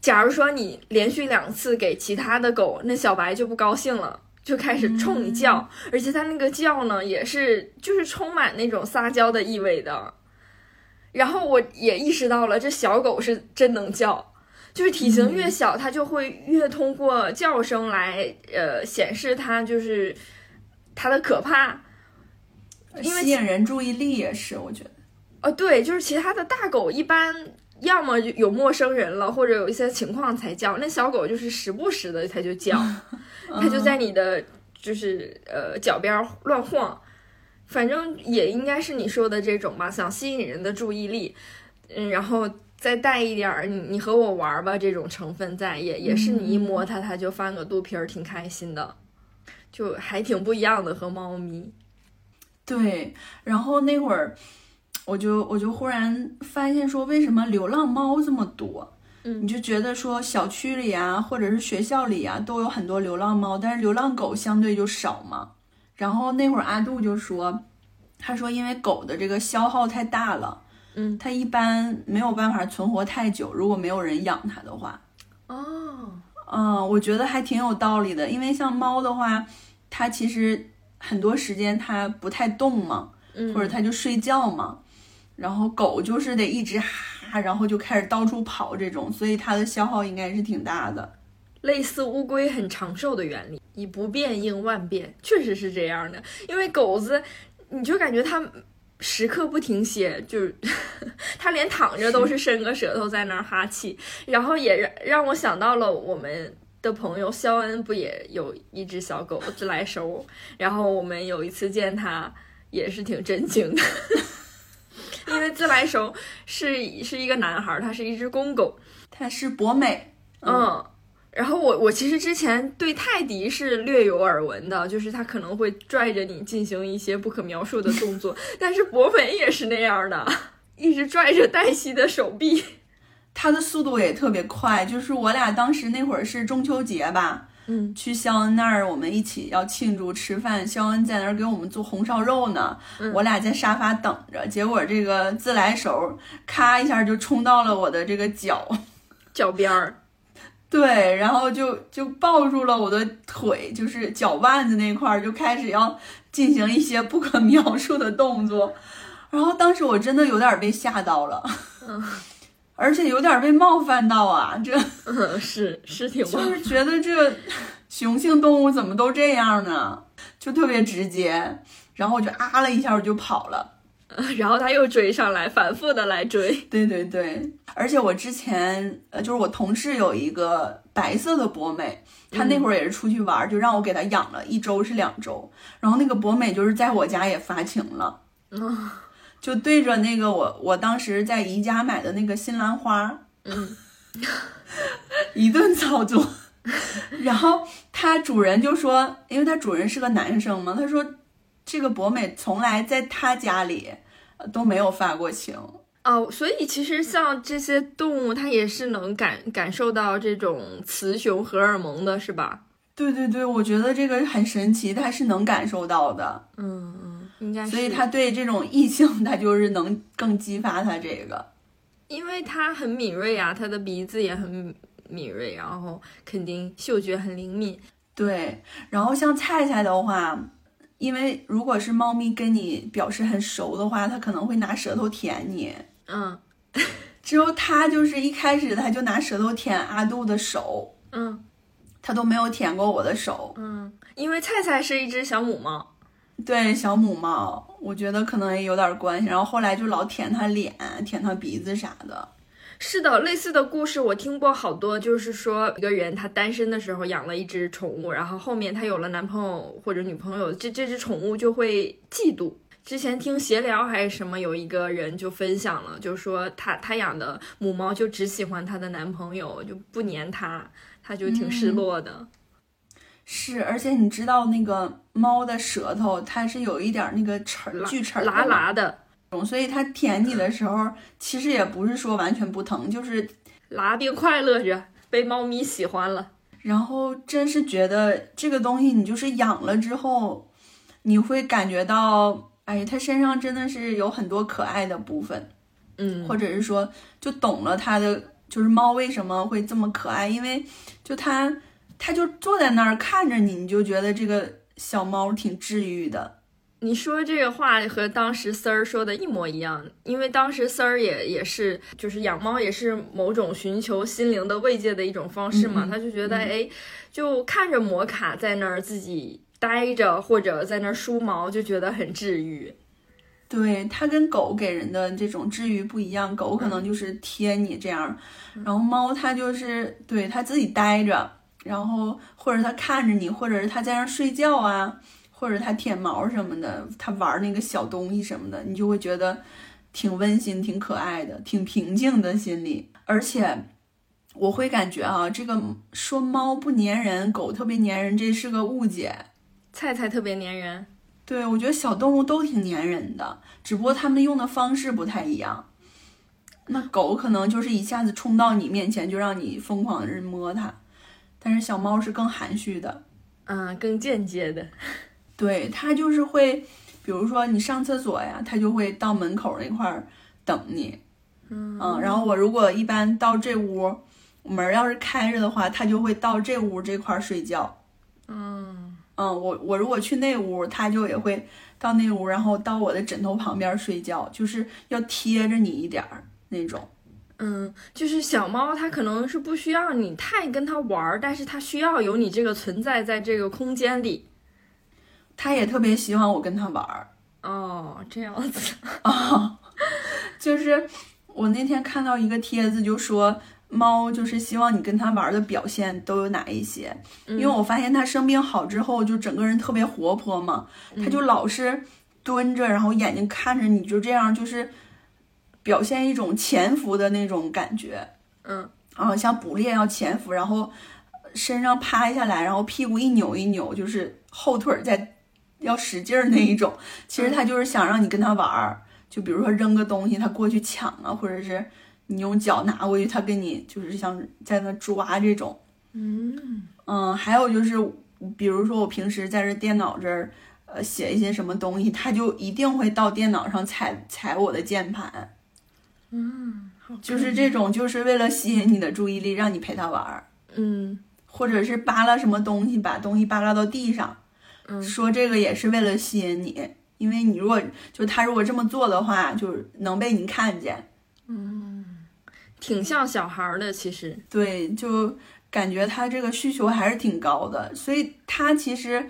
假如说你连续两次给其他的狗，那小白就不高兴了，就开始冲你叫，而且它那个叫呢，也是就是充满那种撒娇的意味的。然后我也意识到了，这小狗是真能叫。就是体型越小，它就会越通过叫声来，呃，显示它就是它的可怕，吸引人注意力也是，我觉得。哦，对，就是其他的大狗一般要么有陌生人了，或者有一些情况才叫，那小狗就是时不时的它就叫，它就在你的就是呃脚边乱晃，反正也应该是你说的这种吧，想吸引人的注意力，嗯，然后。再带一点儿，你你和我玩吧，这种成分在也也是你一摸它，它就翻个肚皮儿，挺开心的，就还挺不一样的和猫咪。对，然后那会儿我就我就忽然发现说，为什么流浪猫这么多？嗯，你就觉得说小区里啊，或者是学校里啊，都有很多流浪猫，但是流浪狗相对就少嘛。然后那会儿阿杜就说，他说因为狗的这个消耗太大了。嗯，它一般没有办法存活太久，如果没有人养它的话。哦，嗯，我觉得还挺有道理的，因为像猫的话，它其实很多时间它不太动嘛，或者它就睡觉嘛。然后狗就是得一直哈，然后就开始到处跑这种，所以它的消耗应该是挺大的。类似乌龟很长寿的原理，以不变应万变，确实是这样的。因为狗子，你就感觉它。时刻不停歇，就是 它连躺着都是伸个舌头在那儿哈气，然后也让让我想到了我们的朋友肖恩，不也有一只小狗自来熟？然后我们有一次见他，也是挺震惊的，因为自来熟是是一个男孩，他是一只公狗，他是博美，嗯。然后我我其实之前对泰迪是略有耳闻的，就是他可能会拽着你进行一些不可描述的动作，但是博美也是那样的，一直拽着黛西的手臂，他的速度也特别快。就是我俩当时那会儿是中秋节吧，嗯，去肖恩那儿，我们一起要庆祝吃饭，肖恩在那儿给我们做红烧肉呢，我俩在沙发等着，结果这个自来熟咔一下就冲到了我的这个脚 脚边儿。对，然后就就抱住了我的腿，就是脚腕子那块儿，就开始要进行一些不可描述的动作。然后当时我真的有点被吓到了，嗯，而且有点被冒犯到啊，这 是是挺就是觉得这雄性动物怎么都这样呢？就特别直接，然后我就啊了一下，我就跑了。然后他又追上来，反复的来追。对对对，而且我之前呃，就是我同事有一个白色的博美，他那会儿也是出去玩，就让我给他养了一周是两周。然后那个博美就是在我家也发情了，就对着那个我我当时在宜家买的那个新兰花，嗯，一顿操作。然后它主人就说，因为它主人是个男生嘛，他说。这个博美从来在他家里都没有发过情哦，所以其实像这些动物，它也是能感感受到这种雌雄荷尔蒙的，是吧？对对对，我觉得这个很神奇，它是能感受到的。嗯嗯，应该。所以它对这种异性，它就是能更激发它这个，因为它很敏锐啊，它的鼻子也很敏锐，然后肯定嗅觉很灵敏。对，然后像菜菜的话。因为如果是猫咪跟你表示很熟的话，它可能会拿舌头舔你。嗯之后它就是一开始它就拿舌头舔阿杜的手，嗯它都没有舔过我的手。嗯，因为菜菜是一只小母猫。对，小母猫，我觉得可能也有点关系。然后后来就老舔它脸、舔它鼻子啥的。是的，类似的故事我听过好多，就是说一个人他单身的时候养了一只宠物，然后后面他有了男朋友或者女朋友，这这只宠物就会嫉妒。之前听闲聊还是什么，有一个人就分享了，就说他他养的母猫就只喜欢她的男朋友，就不粘它，他就挺失落的。是，而且你知道那个猫的舌头，它是有一点那个齿锯齿拉拉的，所以它舔你的时候，其实也不是说完全不疼，就是，拉并快乐着，被猫咪喜欢了。然后真是觉得这个东西你就是养了之后，你会感觉到，哎，它身上真的是有很多可爱的部分，嗯，或者是说就懂了它的，就是猫为什么会这么可爱，因为就它，它就坐在那儿看着你，你就觉得这个小猫挺治愈的。你说这个话和当时丝儿说的一模一样，因为当时丝儿也也是，就是养猫也是某种寻求心灵的慰藉的一种方式嘛。他就觉得，哎，就看着摩卡在那儿自己待着，或者在那儿梳毛，就觉得很治愈。对，它跟狗给人的这种治愈不一样，狗可能就是贴你这样，然后猫它就是对它自己待着，然后或者它看着你，或者是它在那儿睡觉啊，或者它舔毛什么的，它玩那个小东西什么的，你就会觉得挺温馨、挺可爱的，挺平静的心里。而且我会感觉啊，这个说猫不粘人，狗特别粘人，这是个误解。菜菜特别粘人，对，我觉得小动物都挺粘人的，只不过它们用的方式不太一样。那狗可能就是一下子冲到你面前就让你疯狂的摸它，但是小猫是更含蓄的，嗯，更间接的。对，它就是会，比如说你上厕所呀，它就会到门口那块儿等你，嗯然后我如果一般到这屋，门要是开着的话，它就会到这屋这块儿睡觉。嗯嗯，我我如果去那屋，它就也会到那屋，然后到我的枕头旁边睡觉，就是要贴着你一点儿那种。嗯，就是小猫它可能是不需要你太跟它玩儿，但是它需要有你这个存在在这个空间里。它也特别希望我跟它玩儿哦，这样子。啊，就是我那天看到一个帖子，就说猫就是希望你跟它玩儿的表现都有哪一些，因为我发现它生病好之后，就整个人特别活泼嘛，它就老是蹲着，然后眼睛看着你，就这样就是表现一种潜伏的那种感觉。嗯啊，像捕猎要潜伏，然后身上趴下来，然后屁股一扭一扭，就是后腿儿在要使劲儿那一种。其实他就是想让你跟他玩儿，就比如说扔个东西，他过去抢啊，或者是你用脚拿过去，他跟你就是像在那抓这种。嗯嗯，还有就是，比如说我平时在这电脑这儿，呃，写一些什么东西，他就一定会到电脑上踩踩我的键盘，嗯，好就是这种，就是为了吸引你的注意力，让你陪他玩儿。嗯。或者是扒拉什么东西，把东西扒拉到地上，嗯。说这个也是为了吸引你，因为你如果就他如果这么做的话，就是能被你看见，嗯。挺像小孩儿的，其实。对，就感觉他这个需求还是挺高的，所以他其实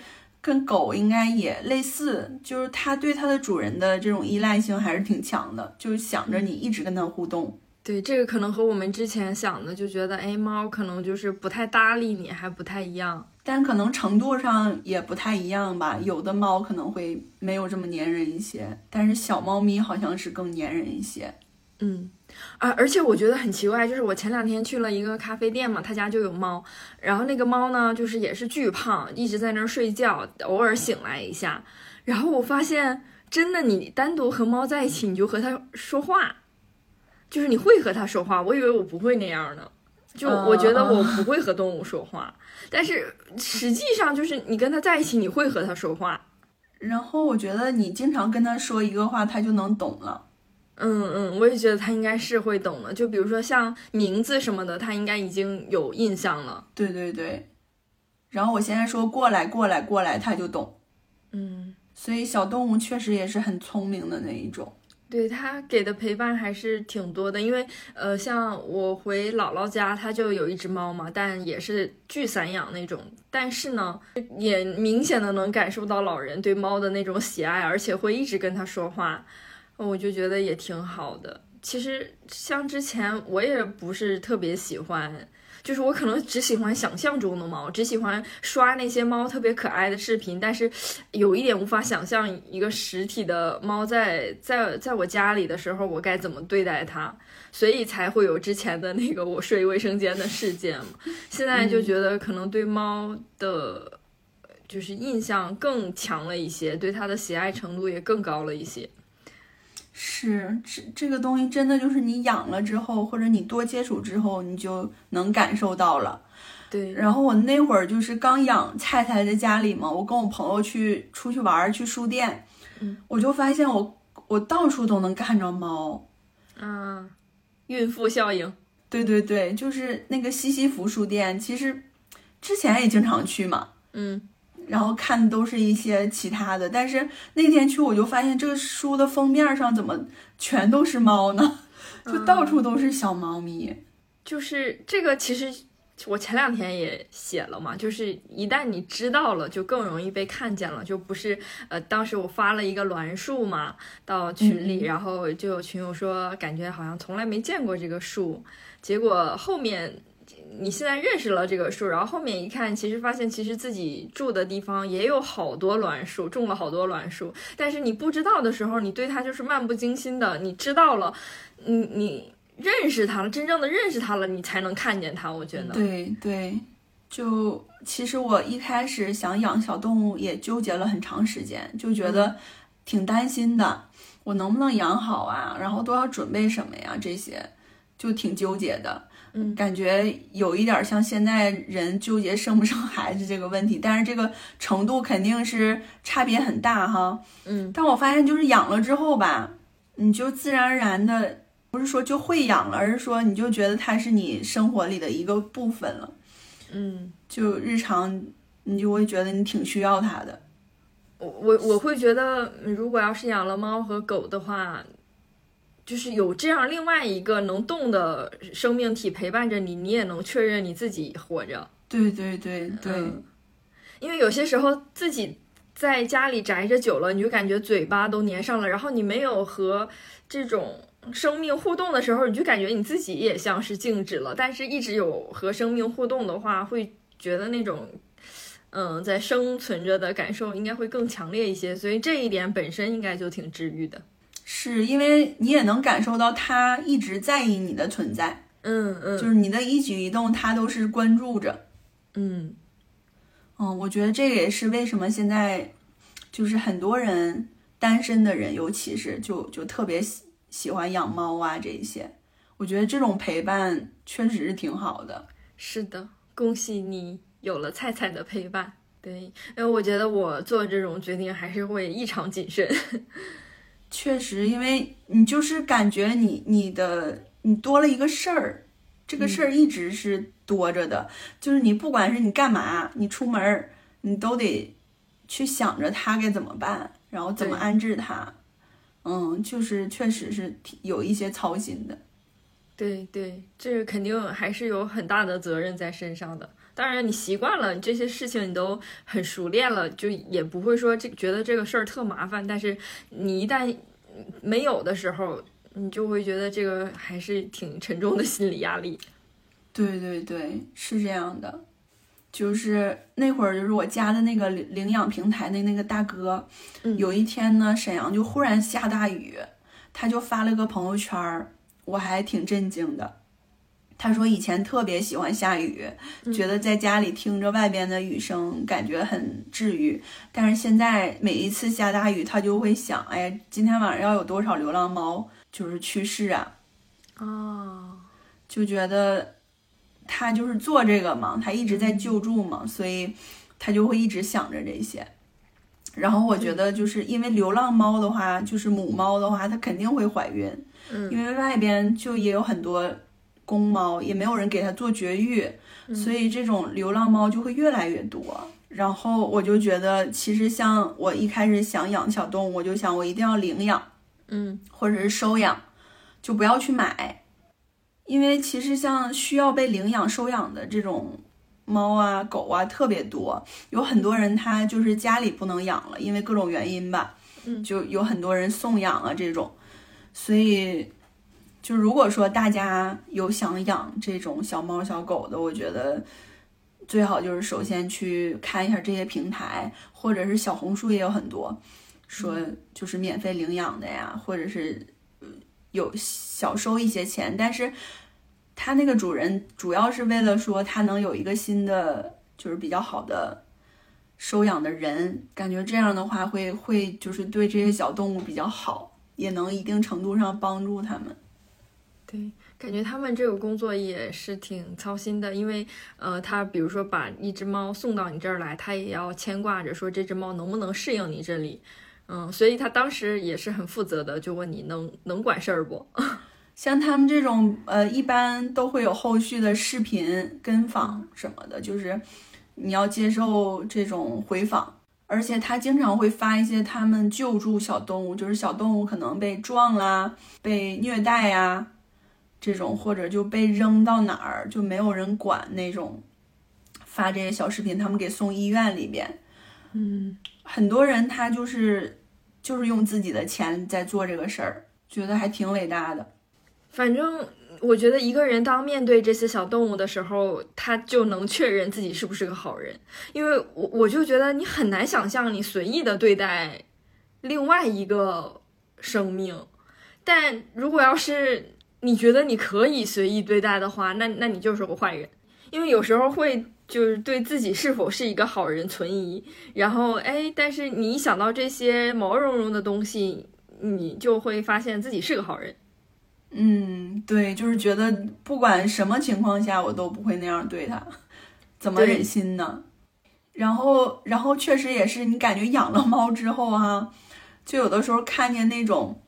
跟狗应该也类似，就是它对它的主人的这种依赖性还是挺强的，就是想着你一直跟它互动。对，这个可能和我们之前想的，就觉得哎，猫可能就是不太搭理你，还不太一样。但可能程度上也不太一样吧，有的猫可能会没有这么粘人一些，但是小猫咪好像是更粘人一些。嗯，啊，而且我觉得很奇怪，就是我前两天去了一个咖啡店嘛，他家就有猫，然后那个猫呢，就是也是巨胖，一直在那儿睡觉，偶尔醒来一下，然后我发现，真的，你单独和猫在一起，你就和它说话，就是你会和它说话，我以为我不会那样呢，就我觉得我不会和动物说话，但是实际上就是你跟它在一起，你会和它说话。然后我觉得你经常跟它说一个话，它就能懂了。嗯嗯，我也觉得他应该是会懂的。就比如说像名字什么的，他应该已经有印象了。对对对。然后我现在说过来过来过来，他就懂。嗯，所以小动物确实也是很聪明的那一种。对它给的陪伴还是挺多的，因为呃，像我回姥姥家，它就有一只猫嘛，但也是巨散养那种。但是呢，也明显的能感受到老人对猫的那种喜爱，而且会一直跟它说话，我就觉得也挺好的。其实像之前我也不是特别喜欢。就是我可能只喜欢想象中的猫，只喜欢刷那些猫特别可爱的视频，但是有一点无法想象一个实体的猫在在在我家里的时候，我该怎么对待它，所以才会有之前的那个我睡卫生间的事件嘛。现在就觉得可能对猫的，就是印象更强了一些，对它的喜爱程度也更高了一些。是这这个东西真的就是你养了之后，或者你多接触之后，你就能感受到了。对。然后我那会儿就是刚养菜菜在家里嘛，我跟我朋友去出去玩，去书店，嗯，我就发现我我到处都能看着猫。嗯，孕妇效应。对对对，就是那个西西弗书店，其实之前也经常去嘛。嗯。然后看的都是一些其他的，但是那天去我就发现这个书的封面上怎么全都是猫呢？就到处都是小猫咪。就是这个，其实我前两天也写了嘛，就是一旦你知道了，就更容易被看见了。就不是呃，当时我发了一个栾树嘛到群里，然后就有群友说感觉好像从来没见过这个树，结果后面。你现在认识了这个树，然后后面一看，其实发现其实自己住的地方也有好多栾树，种了好多栾树。但是你不知道的时候，你对它就是漫不经心的。你知道了，你你认识它了，真正的认识它了，你才能看见它。我觉得，对对，就其实我一开始想养小动物，也纠结了很长时间，就觉得挺担心的，我能不能养好啊？然后都要准备什么呀？这些就挺纠结的。感觉有一点像现在人纠结生不生孩子这个问题，但是这个程度肯定是差别很大哈。嗯，但我发现就是养了之后吧，你就自然而然的，不是说就会养了，而是说你就觉得它是你生活里的一个部分了。嗯，就日常你就会觉得你挺需要它的。我我我会觉得，如果要是养了猫和狗的话。就是有这样另外一个能动的生命体陪伴着你，你也能确认你自己活着。对对对对，因为有些时候自己在家里宅着久了，你就感觉嘴巴都粘上了，然后你没有和这种生命互动的时候，你就感觉你自己也像是静止了。但是一直有和生命互动的话，会觉得那种嗯在生存着的感受应该会更强烈一些。所以这一点本身应该就挺治愈的。是因为你也能感受到他一直在意你的存在，嗯嗯，就是你的一举一动，他都是关注着，嗯嗯，我觉得这也是为什么现在就是很多人单身的人，尤其是就就特别喜喜欢养猫啊这一些，我觉得这种陪伴确实是挺好的。是的，恭喜你有了菜菜的陪伴。对，因为我觉得我做这种决定还是会异常谨慎。确实，因为你就是感觉你你的你多了一个事儿，这个事儿一直是多着的。就是你不管是你干嘛，你出门你都得去想着他该怎么办，然后怎么安置他。嗯，就是确实是有一些操心的。对对，这个肯定还是有很大的责任在身上的。当然，你习惯了这些事情，你都很熟练了，就也不会说这觉得这个事儿特麻烦。但是你一旦没有的时候，你就会觉得这个还是挺沉重的心理压力。对对对，是这样的。就是那会儿，就是我加的那个领领养平台的那个大哥，有一天呢，沈阳就忽然下大雨，他就发了个朋友圈儿，我还挺震惊的。他说以前特别喜欢下雨，觉得在家里听着外边的雨声，感觉很治愈。但是现在每一次下大雨，他就会想，哎，今天晚上要有多少流浪猫就是去世啊？哦，就觉得他就是做这个嘛，他一直在救助嘛，所以他就会一直想着这些。然后我觉得就是因为流浪猫的话，就是母猫的话，它肯定会怀孕，嗯，因为外边就也有很多。公猫也没有人给它做绝育，所以这种流浪猫就会越来越多。然后我就觉得，其实像我一开始想养小动物，我就想我一定要领养，嗯，或者是收养，就不要去买，因为其实像需要被领养、收养的这种猫啊、狗啊特别多，有很多人他就是家里不能养了，因为各种原因吧，嗯。就有很多人送养啊这种，所以就如果说大家有想养这种小猫小狗的，我觉得。最好就是首先去看一下这些平台，或者是小红书也有很多，说就是免费领养的呀，或者是呃有小收一些钱，但是他那个主人主要是为了说他能有一个新的就是比较好的收养的人，感觉这样的话会会就是对这些小动物比较好，也能一定程度上帮助他们。对，感觉他们这个工作也是挺操心的，因为呃，他比如说把一只猫送到你这儿来，他也要牵挂着说这只猫能不能适应你这里，嗯，所以他当时也是很负责的，就问你能能管事儿不？像他们这种呃，一般都会有后续的视频跟访什么的，就是你要接受这种回访，而且他经常会发一些他们救助小动物，就是小动物可能被撞啦、被虐待呀。这种或者就被扔到哪儿就没有人管那种，发这些小视频，他们给送医院里边，嗯，很多人他就是就是用自己的钱在做这个事儿，觉得还挺伟大的。反正我觉得一个人当面对这些小动物的时候，他就能确认自己是不是个好人，因为我我就觉得你很难想象你随意的对待另外一个生命，但如果要是你觉得你可以随意对待的话，那那你就是个坏人，因为有时候会就是对自己是否是一个好人存疑，然后哎，但是你一想到这些毛茸茸的东西，你就会发现自己是个好人。嗯，对，就是觉得不管什么情况下，我都不会那样对它，怎么忍心呢？然后，然后确实也是，你感觉养了猫之后哈，就有的时候看见那种。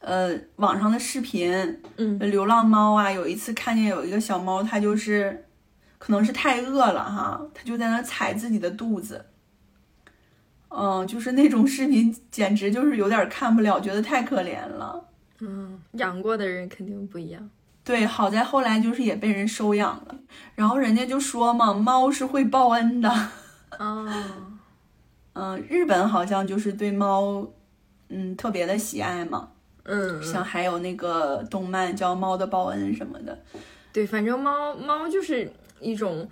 呃，网上的视频，嗯，流浪猫啊，有一次看见有一个小猫，它就是可能是太饿了哈，它就在那踩自己的肚子，嗯，就是那种视频，简直就是有点看不了，觉得太可怜了。嗯，养过的人肯定不一样。对，好在后来就是也被人收养了，然后人家就说嘛，猫是会报恩的。哦，嗯，日本好像就是对猫，嗯，特别的喜爱嘛。嗯，像还有那个动漫叫《猫的报恩》什么的，对，反正猫猫就是一种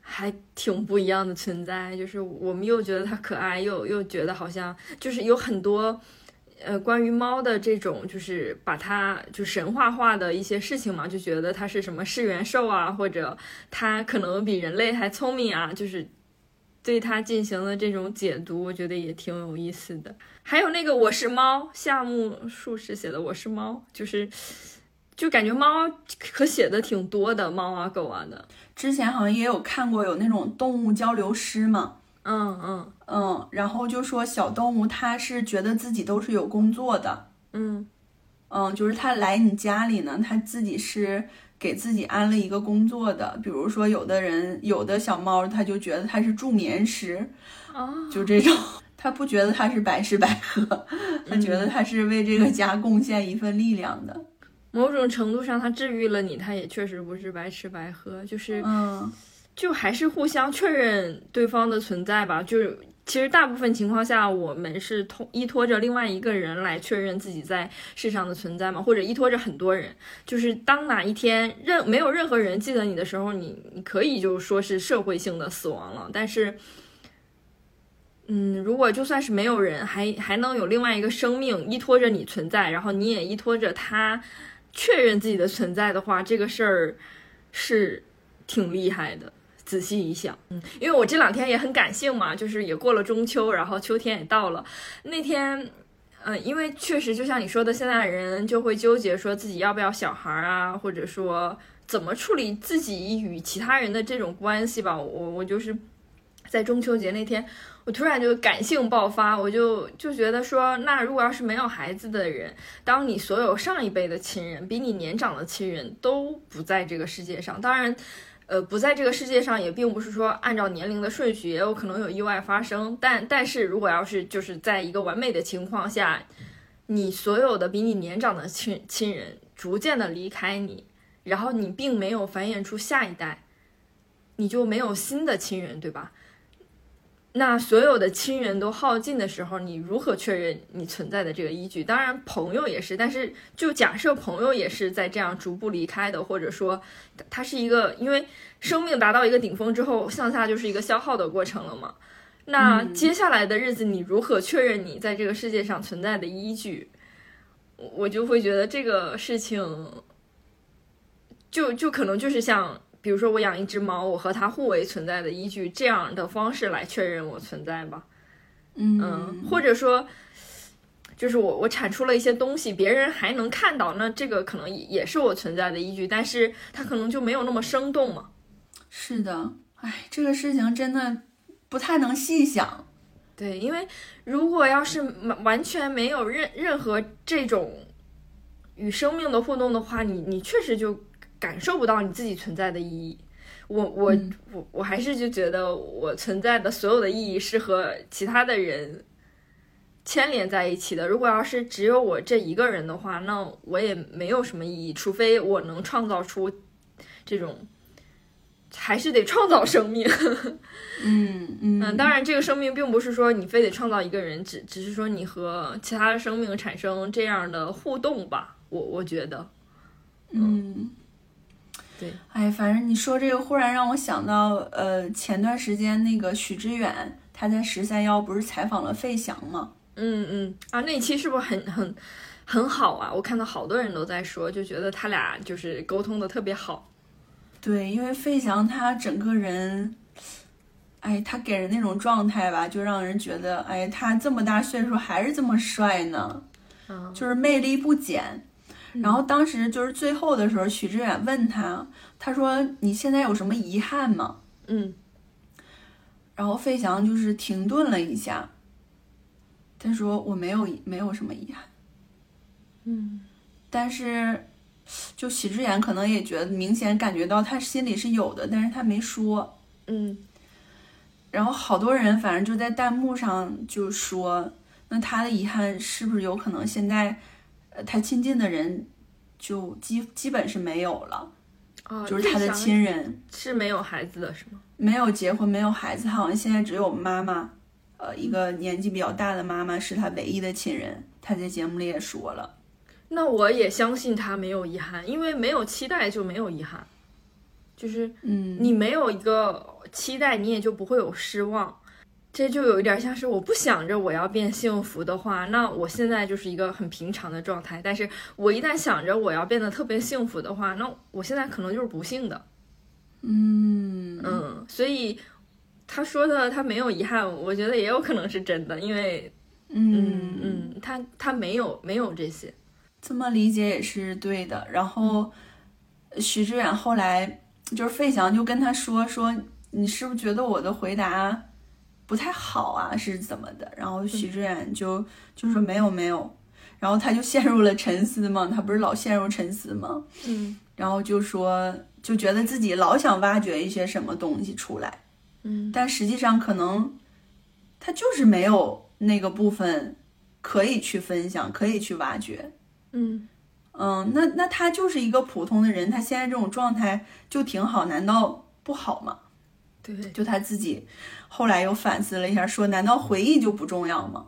还挺不一样的存在，就是我们又觉得它可爱，又又觉得好像就是有很多呃关于猫的这种，就是把它就神话化的一些事情嘛，就觉得它是什么噬元兽啊，或者它可能比人类还聪明啊，就是对它进行了这种解读，我觉得也挺有意思的。还有那个我是猫，夏目漱石写的我是猫，就是就感觉猫可写的挺多的，猫啊狗啊的。之前好像也有看过有那种动物交流师嘛，嗯嗯嗯，然后就说小动物它是觉得自己都是有工作的，嗯嗯，就是它来你家里呢，它自己是给自己安了一个工作的，比如说有的人有的小猫，它就觉得它是助眠师，啊，就这种。它不觉得它是白吃白喝，它觉得它是为这个家贡献一份力量的。某种程度上，它治愈了你，它也确实不是白吃白喝，就是，嗯，就还是互相确认对方的存在吧。就是其实大部分情况下，我们是通依托着另外一个人来确认自己在世上的存在嘛，或者依托着很多人。就是当哪一天任没有任何人记得你的时候，你你可以就说是社会性的死亡了，但是。嗯，如果就算是没有人，还还能有另外一个生命依托着你存在，然后你也依托着他确认自己的存在的话，这个事儿是挺厉害的。仔细一想，嗯，因为我这两天也很感性嘛，就是也过了中秋，然后秋天也到了。那天，呃，因为确实就像你说的，现在人就会纠结说自己要不要小孩啊，或者说怎么处理自己与其他人的这种关系吧。我我就是在中秋节那天。我突然就感性爆发，我就就觉得说，那如果要是没有孩子的人，当你所有上一辈的亲人，比你年长的亲人都不在这个世界上，当然，呃，不在这个世界上，也并不是说按照年龄的顺序，也有可能有意外发生。但但是如果要是就是在一个完美的情况下，你所有的比你年长的亲亲人逐渐的离开你，然后你并没有繁衍出下一代，你就没有新的亲人，对吧？那所有的亲人都耗尽的时候，你如何确认你存在的这个依据？当然，朋友也是，但是就假设朋友也是在这样逐步离开的，或者说，它是一个因为生命达到一个顶峰之后，向下就是一个消耗的过程了嘛？那接下来的日子，你如何确认你在这个世界上存在的依据？我就会觉得这个事情，就就可能就是像。比如说，我养一只猫，我和它互为存在的依据，这样的方式来确认我存在吧。嗯，或者说，就是我我产出了一些东西，别人还能看到，那这个可能也也是我存在的依据，但是它可能就没有那么生动嘛。是的，哎，这个事情真的不太能细想。对，因为如果要是完全没有任任何这种与生命的互动的话，你你确实就。感受不到你自己存在的意义，我我我我还是就觉得我存在的所有的意义是和其他的人牵连在一起的。如果要是只有我这一个人的话，那我也没有什么意义，除非我能创造出这种，还是得创造生命。嗯嗯，当然，这个生命并不是说你非得创造一个人，只只是说你和其他的生命产生这样的互动吧。我我觉得，嗯。对，哎，反正你说这个，忽然让我想到，呃，前段时间那个许知远他在十三幺不是采访了费翔吗？嗯嗯啊，那期是不是很很很好啊？我看到好多人都在说，就觉得他俩就是沟通的特别好。对，因为费翔他整个人，哎，他给人那种状态吧，就让人觉得，哎，他这么大岁数还是这么帅呢，就是魅力不减。然后当时就是最后的时候，许志远问他，他说：“你现在有什么遗憾吗？”嗯。然后费翔就是停顿了一下，他说：“我没有，没有什么遗憾。”嗯。但是，就许志远可能也觉得明显感觉到他心里是有的，但是他没说。嗯。然后好多人反正就在弹幕上就说：“那他的遗憾是不是有可能现在？”呃，他亲近的人就基基本是没有了，哦，就是他的亲人是没有孩子的是吗？没有结婚，没有孩子，他好像现在只有妈妈，呃，一个年纪比较大的妈妈是他唯一的亲人。他在节目里也说了，那我也相信他没有遗憾，因为没有期待就没有遗憾，就是嗯，你没有一个期待，你也就不会有失望。这就有一点像是我不想着我要变幸福的话，那我现在就是一个很平常的状态。但是我一旦想着我要变得特别幸福的话，那我现在可能就是不幸的。嗯嗯，所以他说的他没有遗憾，我觉得也有可能是真的，因为嗯嗯，他他没有没有这些，这么理解也是对的。然后许志远后来就是费翔就跟他说说，你是不是觉得我的回答？不太好啊，是怎么的？然后许志远就就说没有没有，然后他就陷入了沉思嘛，他不是老陷入沉思吗？嗯，然后就说就觉得自己老想挖掘一些什么东西出来，嗯，但实际上可能他就是没有那个部分可以去分享，可以去挖掘，嗯。嗯，那那他就是一个普通的人，他现在这种状态就挺好，难道不好吗？对，就他自己后来又反思了一下，说：“难道回忆就不重要吗？”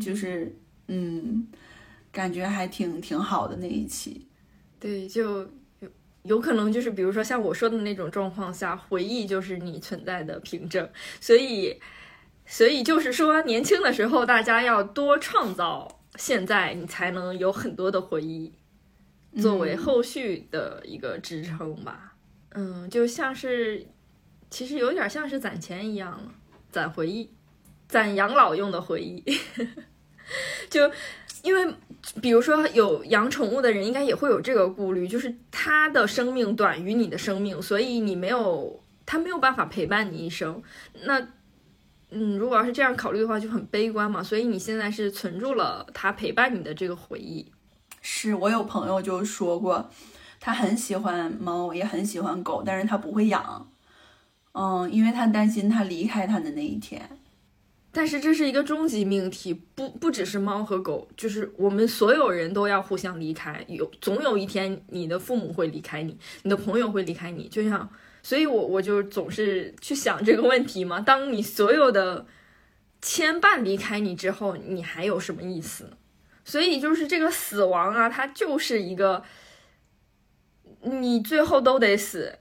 就是，嗯，感觉还挺挺好的那一期。对，就有有可能就是，比如说像我说的那种状况下，回忆就是你存在的凭证。所以，所以就是说，年轻的时候大家要多创造，现在你才能有很多的回忆，作为后续的一个支撑吧。嗯，就像是。其实有点像是攒钱一样了，攒回忆，攒养老用的回忆。就因为，比如说有养宠物的人，应该也会有这个顾虑，就是它的生命短于你的生命，所以你没有它没有办法陪伴你一生。那，嗯，如果要是这样考虑的话，就很悲观嘛。所以你现在是存住了它陪伴你的这个回忆。是我有朋友就说过。他很喜欢猫，也很喜欢狗，但是他不会养，嗯，因为他担心他离开他的那一天。但是这是一个终极命题，不不只是猫和狗，就是我们所有人都要互相离开，有总有一天你的父母会离开你，你的朋友会离开你，就像，所以我我就总是去想这个问题嘛，当你所有的牵绊离开你之后，你还有什么意思？所以就是这个死亡啊，它就是一个，你最后都得死。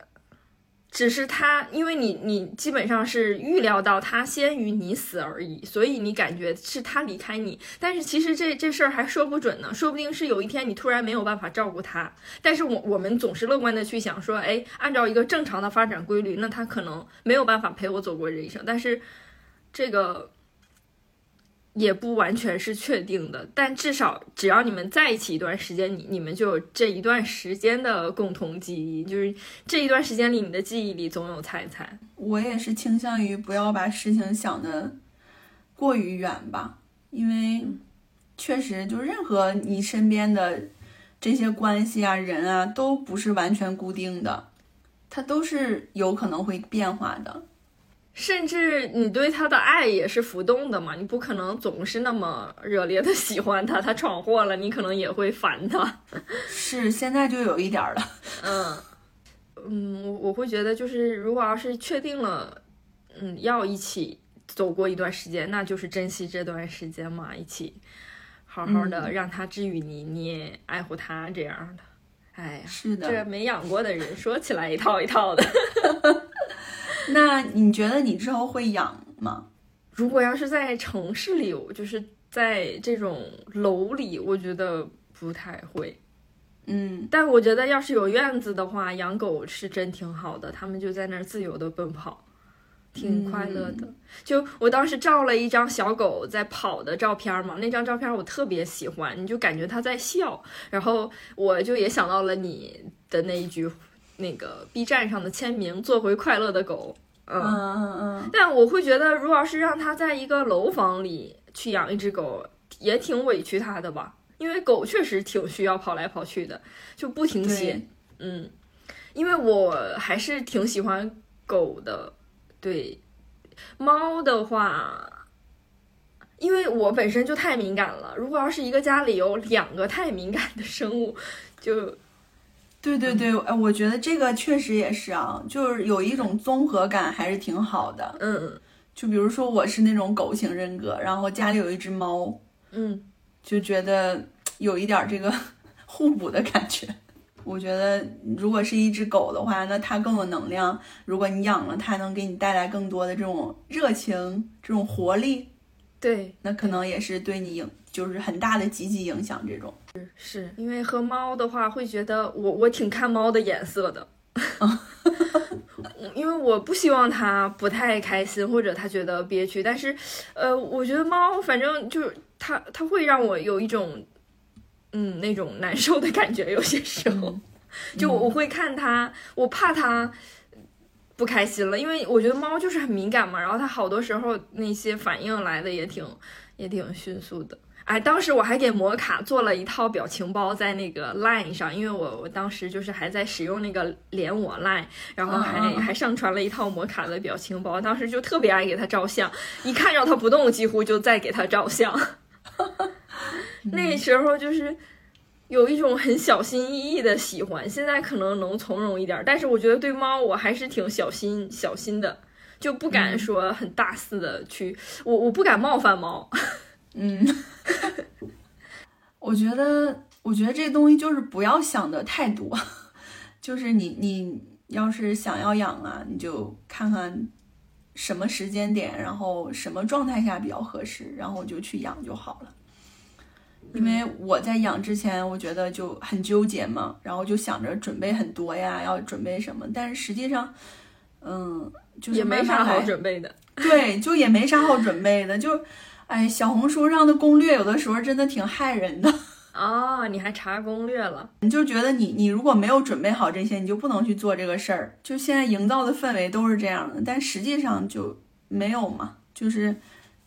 只是他，因为你你基本上是预料到他先于你死而已，所以你感觉是他离开你。但是其实这这事儿还说不准呢，说不定是有一天你突然没有办法照顾他。但是我我们总是乐观的去想说，哎，按照一个正常的发展规律，那他可能没有办法陪我走过这一生。但是这个。也不完全是确定的，但至少只要你们在一起一段时间，你你们就有这一段时间的共同记忆，就是这一段时间里你的记忆里总有菜菜。我也是倾向于不要把事情想的过于远吧，因为确实就任何你身边的这些关系啊、人啊，都不是完全固定的，它都是有可能会变化的。甚至你对他的爱也是浮动的嘛，你不可能总是那么热烈的 喜欢他，他闯祸了，你可能也会烦他。是，现在就有一点了。嗯嗯，我我会觉得，就是如果要是确定了，嗯，要一起走过一段时间，那就是珍惜这段时间嘛，一起好好的让他治愈你，你也爱护他这样的。哎呀，是的，这没养过的人说起来一套一套的。那你觉得你之后会养吗？如果要是在城市里，就是在这种楼里，我觉得不太会。嗯，但我觉得要是有院子的话，养狗是真挺好的，它们就在那儿自由的奔跑，挺快乐的。就我当时照了一张小狗在跑的照片嘛，那张照片我特别喜欢，你就感觉它在笑，然后我就也想到了你的那一句。那个 B 站上的签名，做回快乐的狗。嗯嗯嗯。但我会觉得，如果要是让他在一个楼房里去养一只狗，也挺委屈他的吧？因为狗确实挺需要跑来跑去的，就不停歇。嗯，因为我还是挺喜欢狗的。对，猫的话，因为我本身就太敏感了。如果要是一个家里有两个太敏感的生物，就。对对对，哎，我觉得这个确实也是啊，就是有一种综合感，还是挺好的。嗯，就比如说我是那种狗型人格，然后家里有一只猫，嗯，就觉得有一点这个 互补的感觉。我觉得如果是一只狗的话，那它更有能量。如果你养了它，能给你带来更多的这种热情、这种活力。对，那可能也是对你影，就是很大的积极影响。这种是是因为和猫的话，会觉得我我挺看猫的眼色的，因为我不希望它不太开心或者它觉得憋屈。但是，呃，我觉得猫反正就是它，它会让我有一种，嗯，那种难受的感觉。有些时候，就我会看它，我怕它。不开心了，因为我觉得猫就是很敏感嘛，然后它好多时候那些反应来的也挺也挺迅速的。哎，当时我还给摩卡做了一套表情包在那个 Line 上，因为我我当时就是还在使用那个连我 Line，然后还还上传了一套摩卡的表情包，当时就特别爱给它照相，一看着它不动，几乎就在给它照相。那时候就是。有一种很小心翼翼的喜欢，现在可能能从容一点，但是我觉得对猫我还是挺小心小心的，就不敢说很大肆的去，我我不敢冒犯猫。嗯，我觉得我觉得这东西就是不要想的太多，就是你你要是想要养啊，你就看看什么时间点，然后什么状态下比较合适，然后就去养就好了。因为我在养之前，我觉得就很纠结嘛，然后就想着准备很多呀，要准备什么，但是实际上，嗯，就是也没啥好准备的。对，就也没啥好准备的，就，哎，小红书上的攻略有的时候真的挺害人的。哦，你还查攻略了？你就觉得你你如果没有准备好这些，你就不能去做这个事儿。就现在营造的氛围都是这样的，但实际上就没有嘛。就是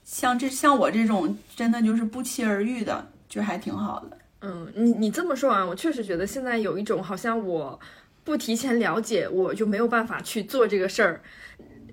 像这像我这种真的就是不期而遇的。就还挺好的，嗯，你你这么说啊，我确实觉得现在有一种好像我不提前了解，我就没有办法去做这个事儿，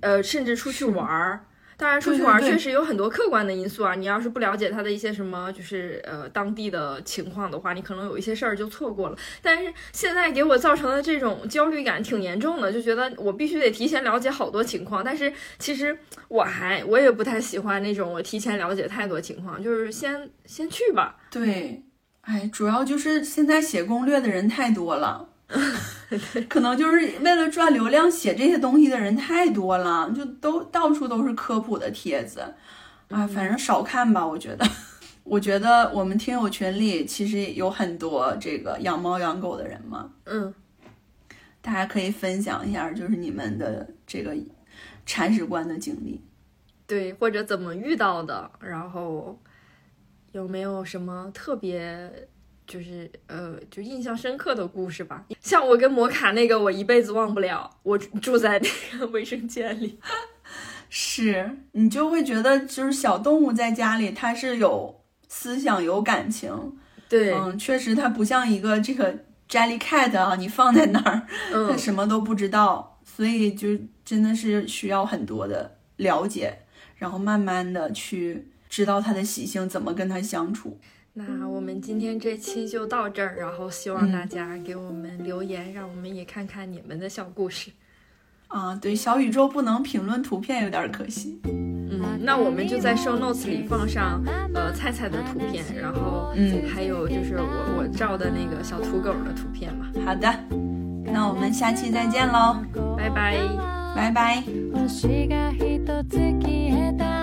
呃，甚至出去玩儿。当然，出去玩儿确实有很多客观的因素啊。你要是不了解它的一些什么，就是呃当地的情况的话，你可能有一些事儿就错过了。但是现在给我造成的这种焦虑感挺严重的，就觉得我必须得提前了解好多情况。但是其实我还我也不太喜欢那种我提前了解太多情况，就是先先去吧。对，哎，主要就是现在写攻略的人太多了，可能就是为了赚流量写这些东西的人太多了，就都到处都是科普的帖子，啊，反正少看吧，我觉得。我觉得我们听友群里其实有很多这个养猫养狗的人嘛，嗯，大家可以分享一下，就是你们的这个铲屎官的经历。对，或者怎么遇到的，然后有没有什么特别，就是呃，就印象深刻的故事吧？像我跟摩卡那个，我一辈子忘不了。我住在那个卫生间里，是你就会觉得，就是小动物在家里，它是有思想、有感情。对，嗯，确实，它不像一个这个 Jellycat 啊，你放在那儿，它嗯，什么都不知道，所以就真的是需要很多的了解，然后慢慢的去知道它的习性，怎么跟它相处。那我们今天这期就到这儿，然后希望大家给我们留言，让我们也看看你们的小故事。啊，对，小宇宙不能评论图片，有点可惜。嗯，那我们就在 show notes 里放上呃菜菜的图片，然后嗯还有就是我我照的那个小土狗的图片嘛。好的，那我们下期再见喽，拜拜。拜拜。星が一つ消え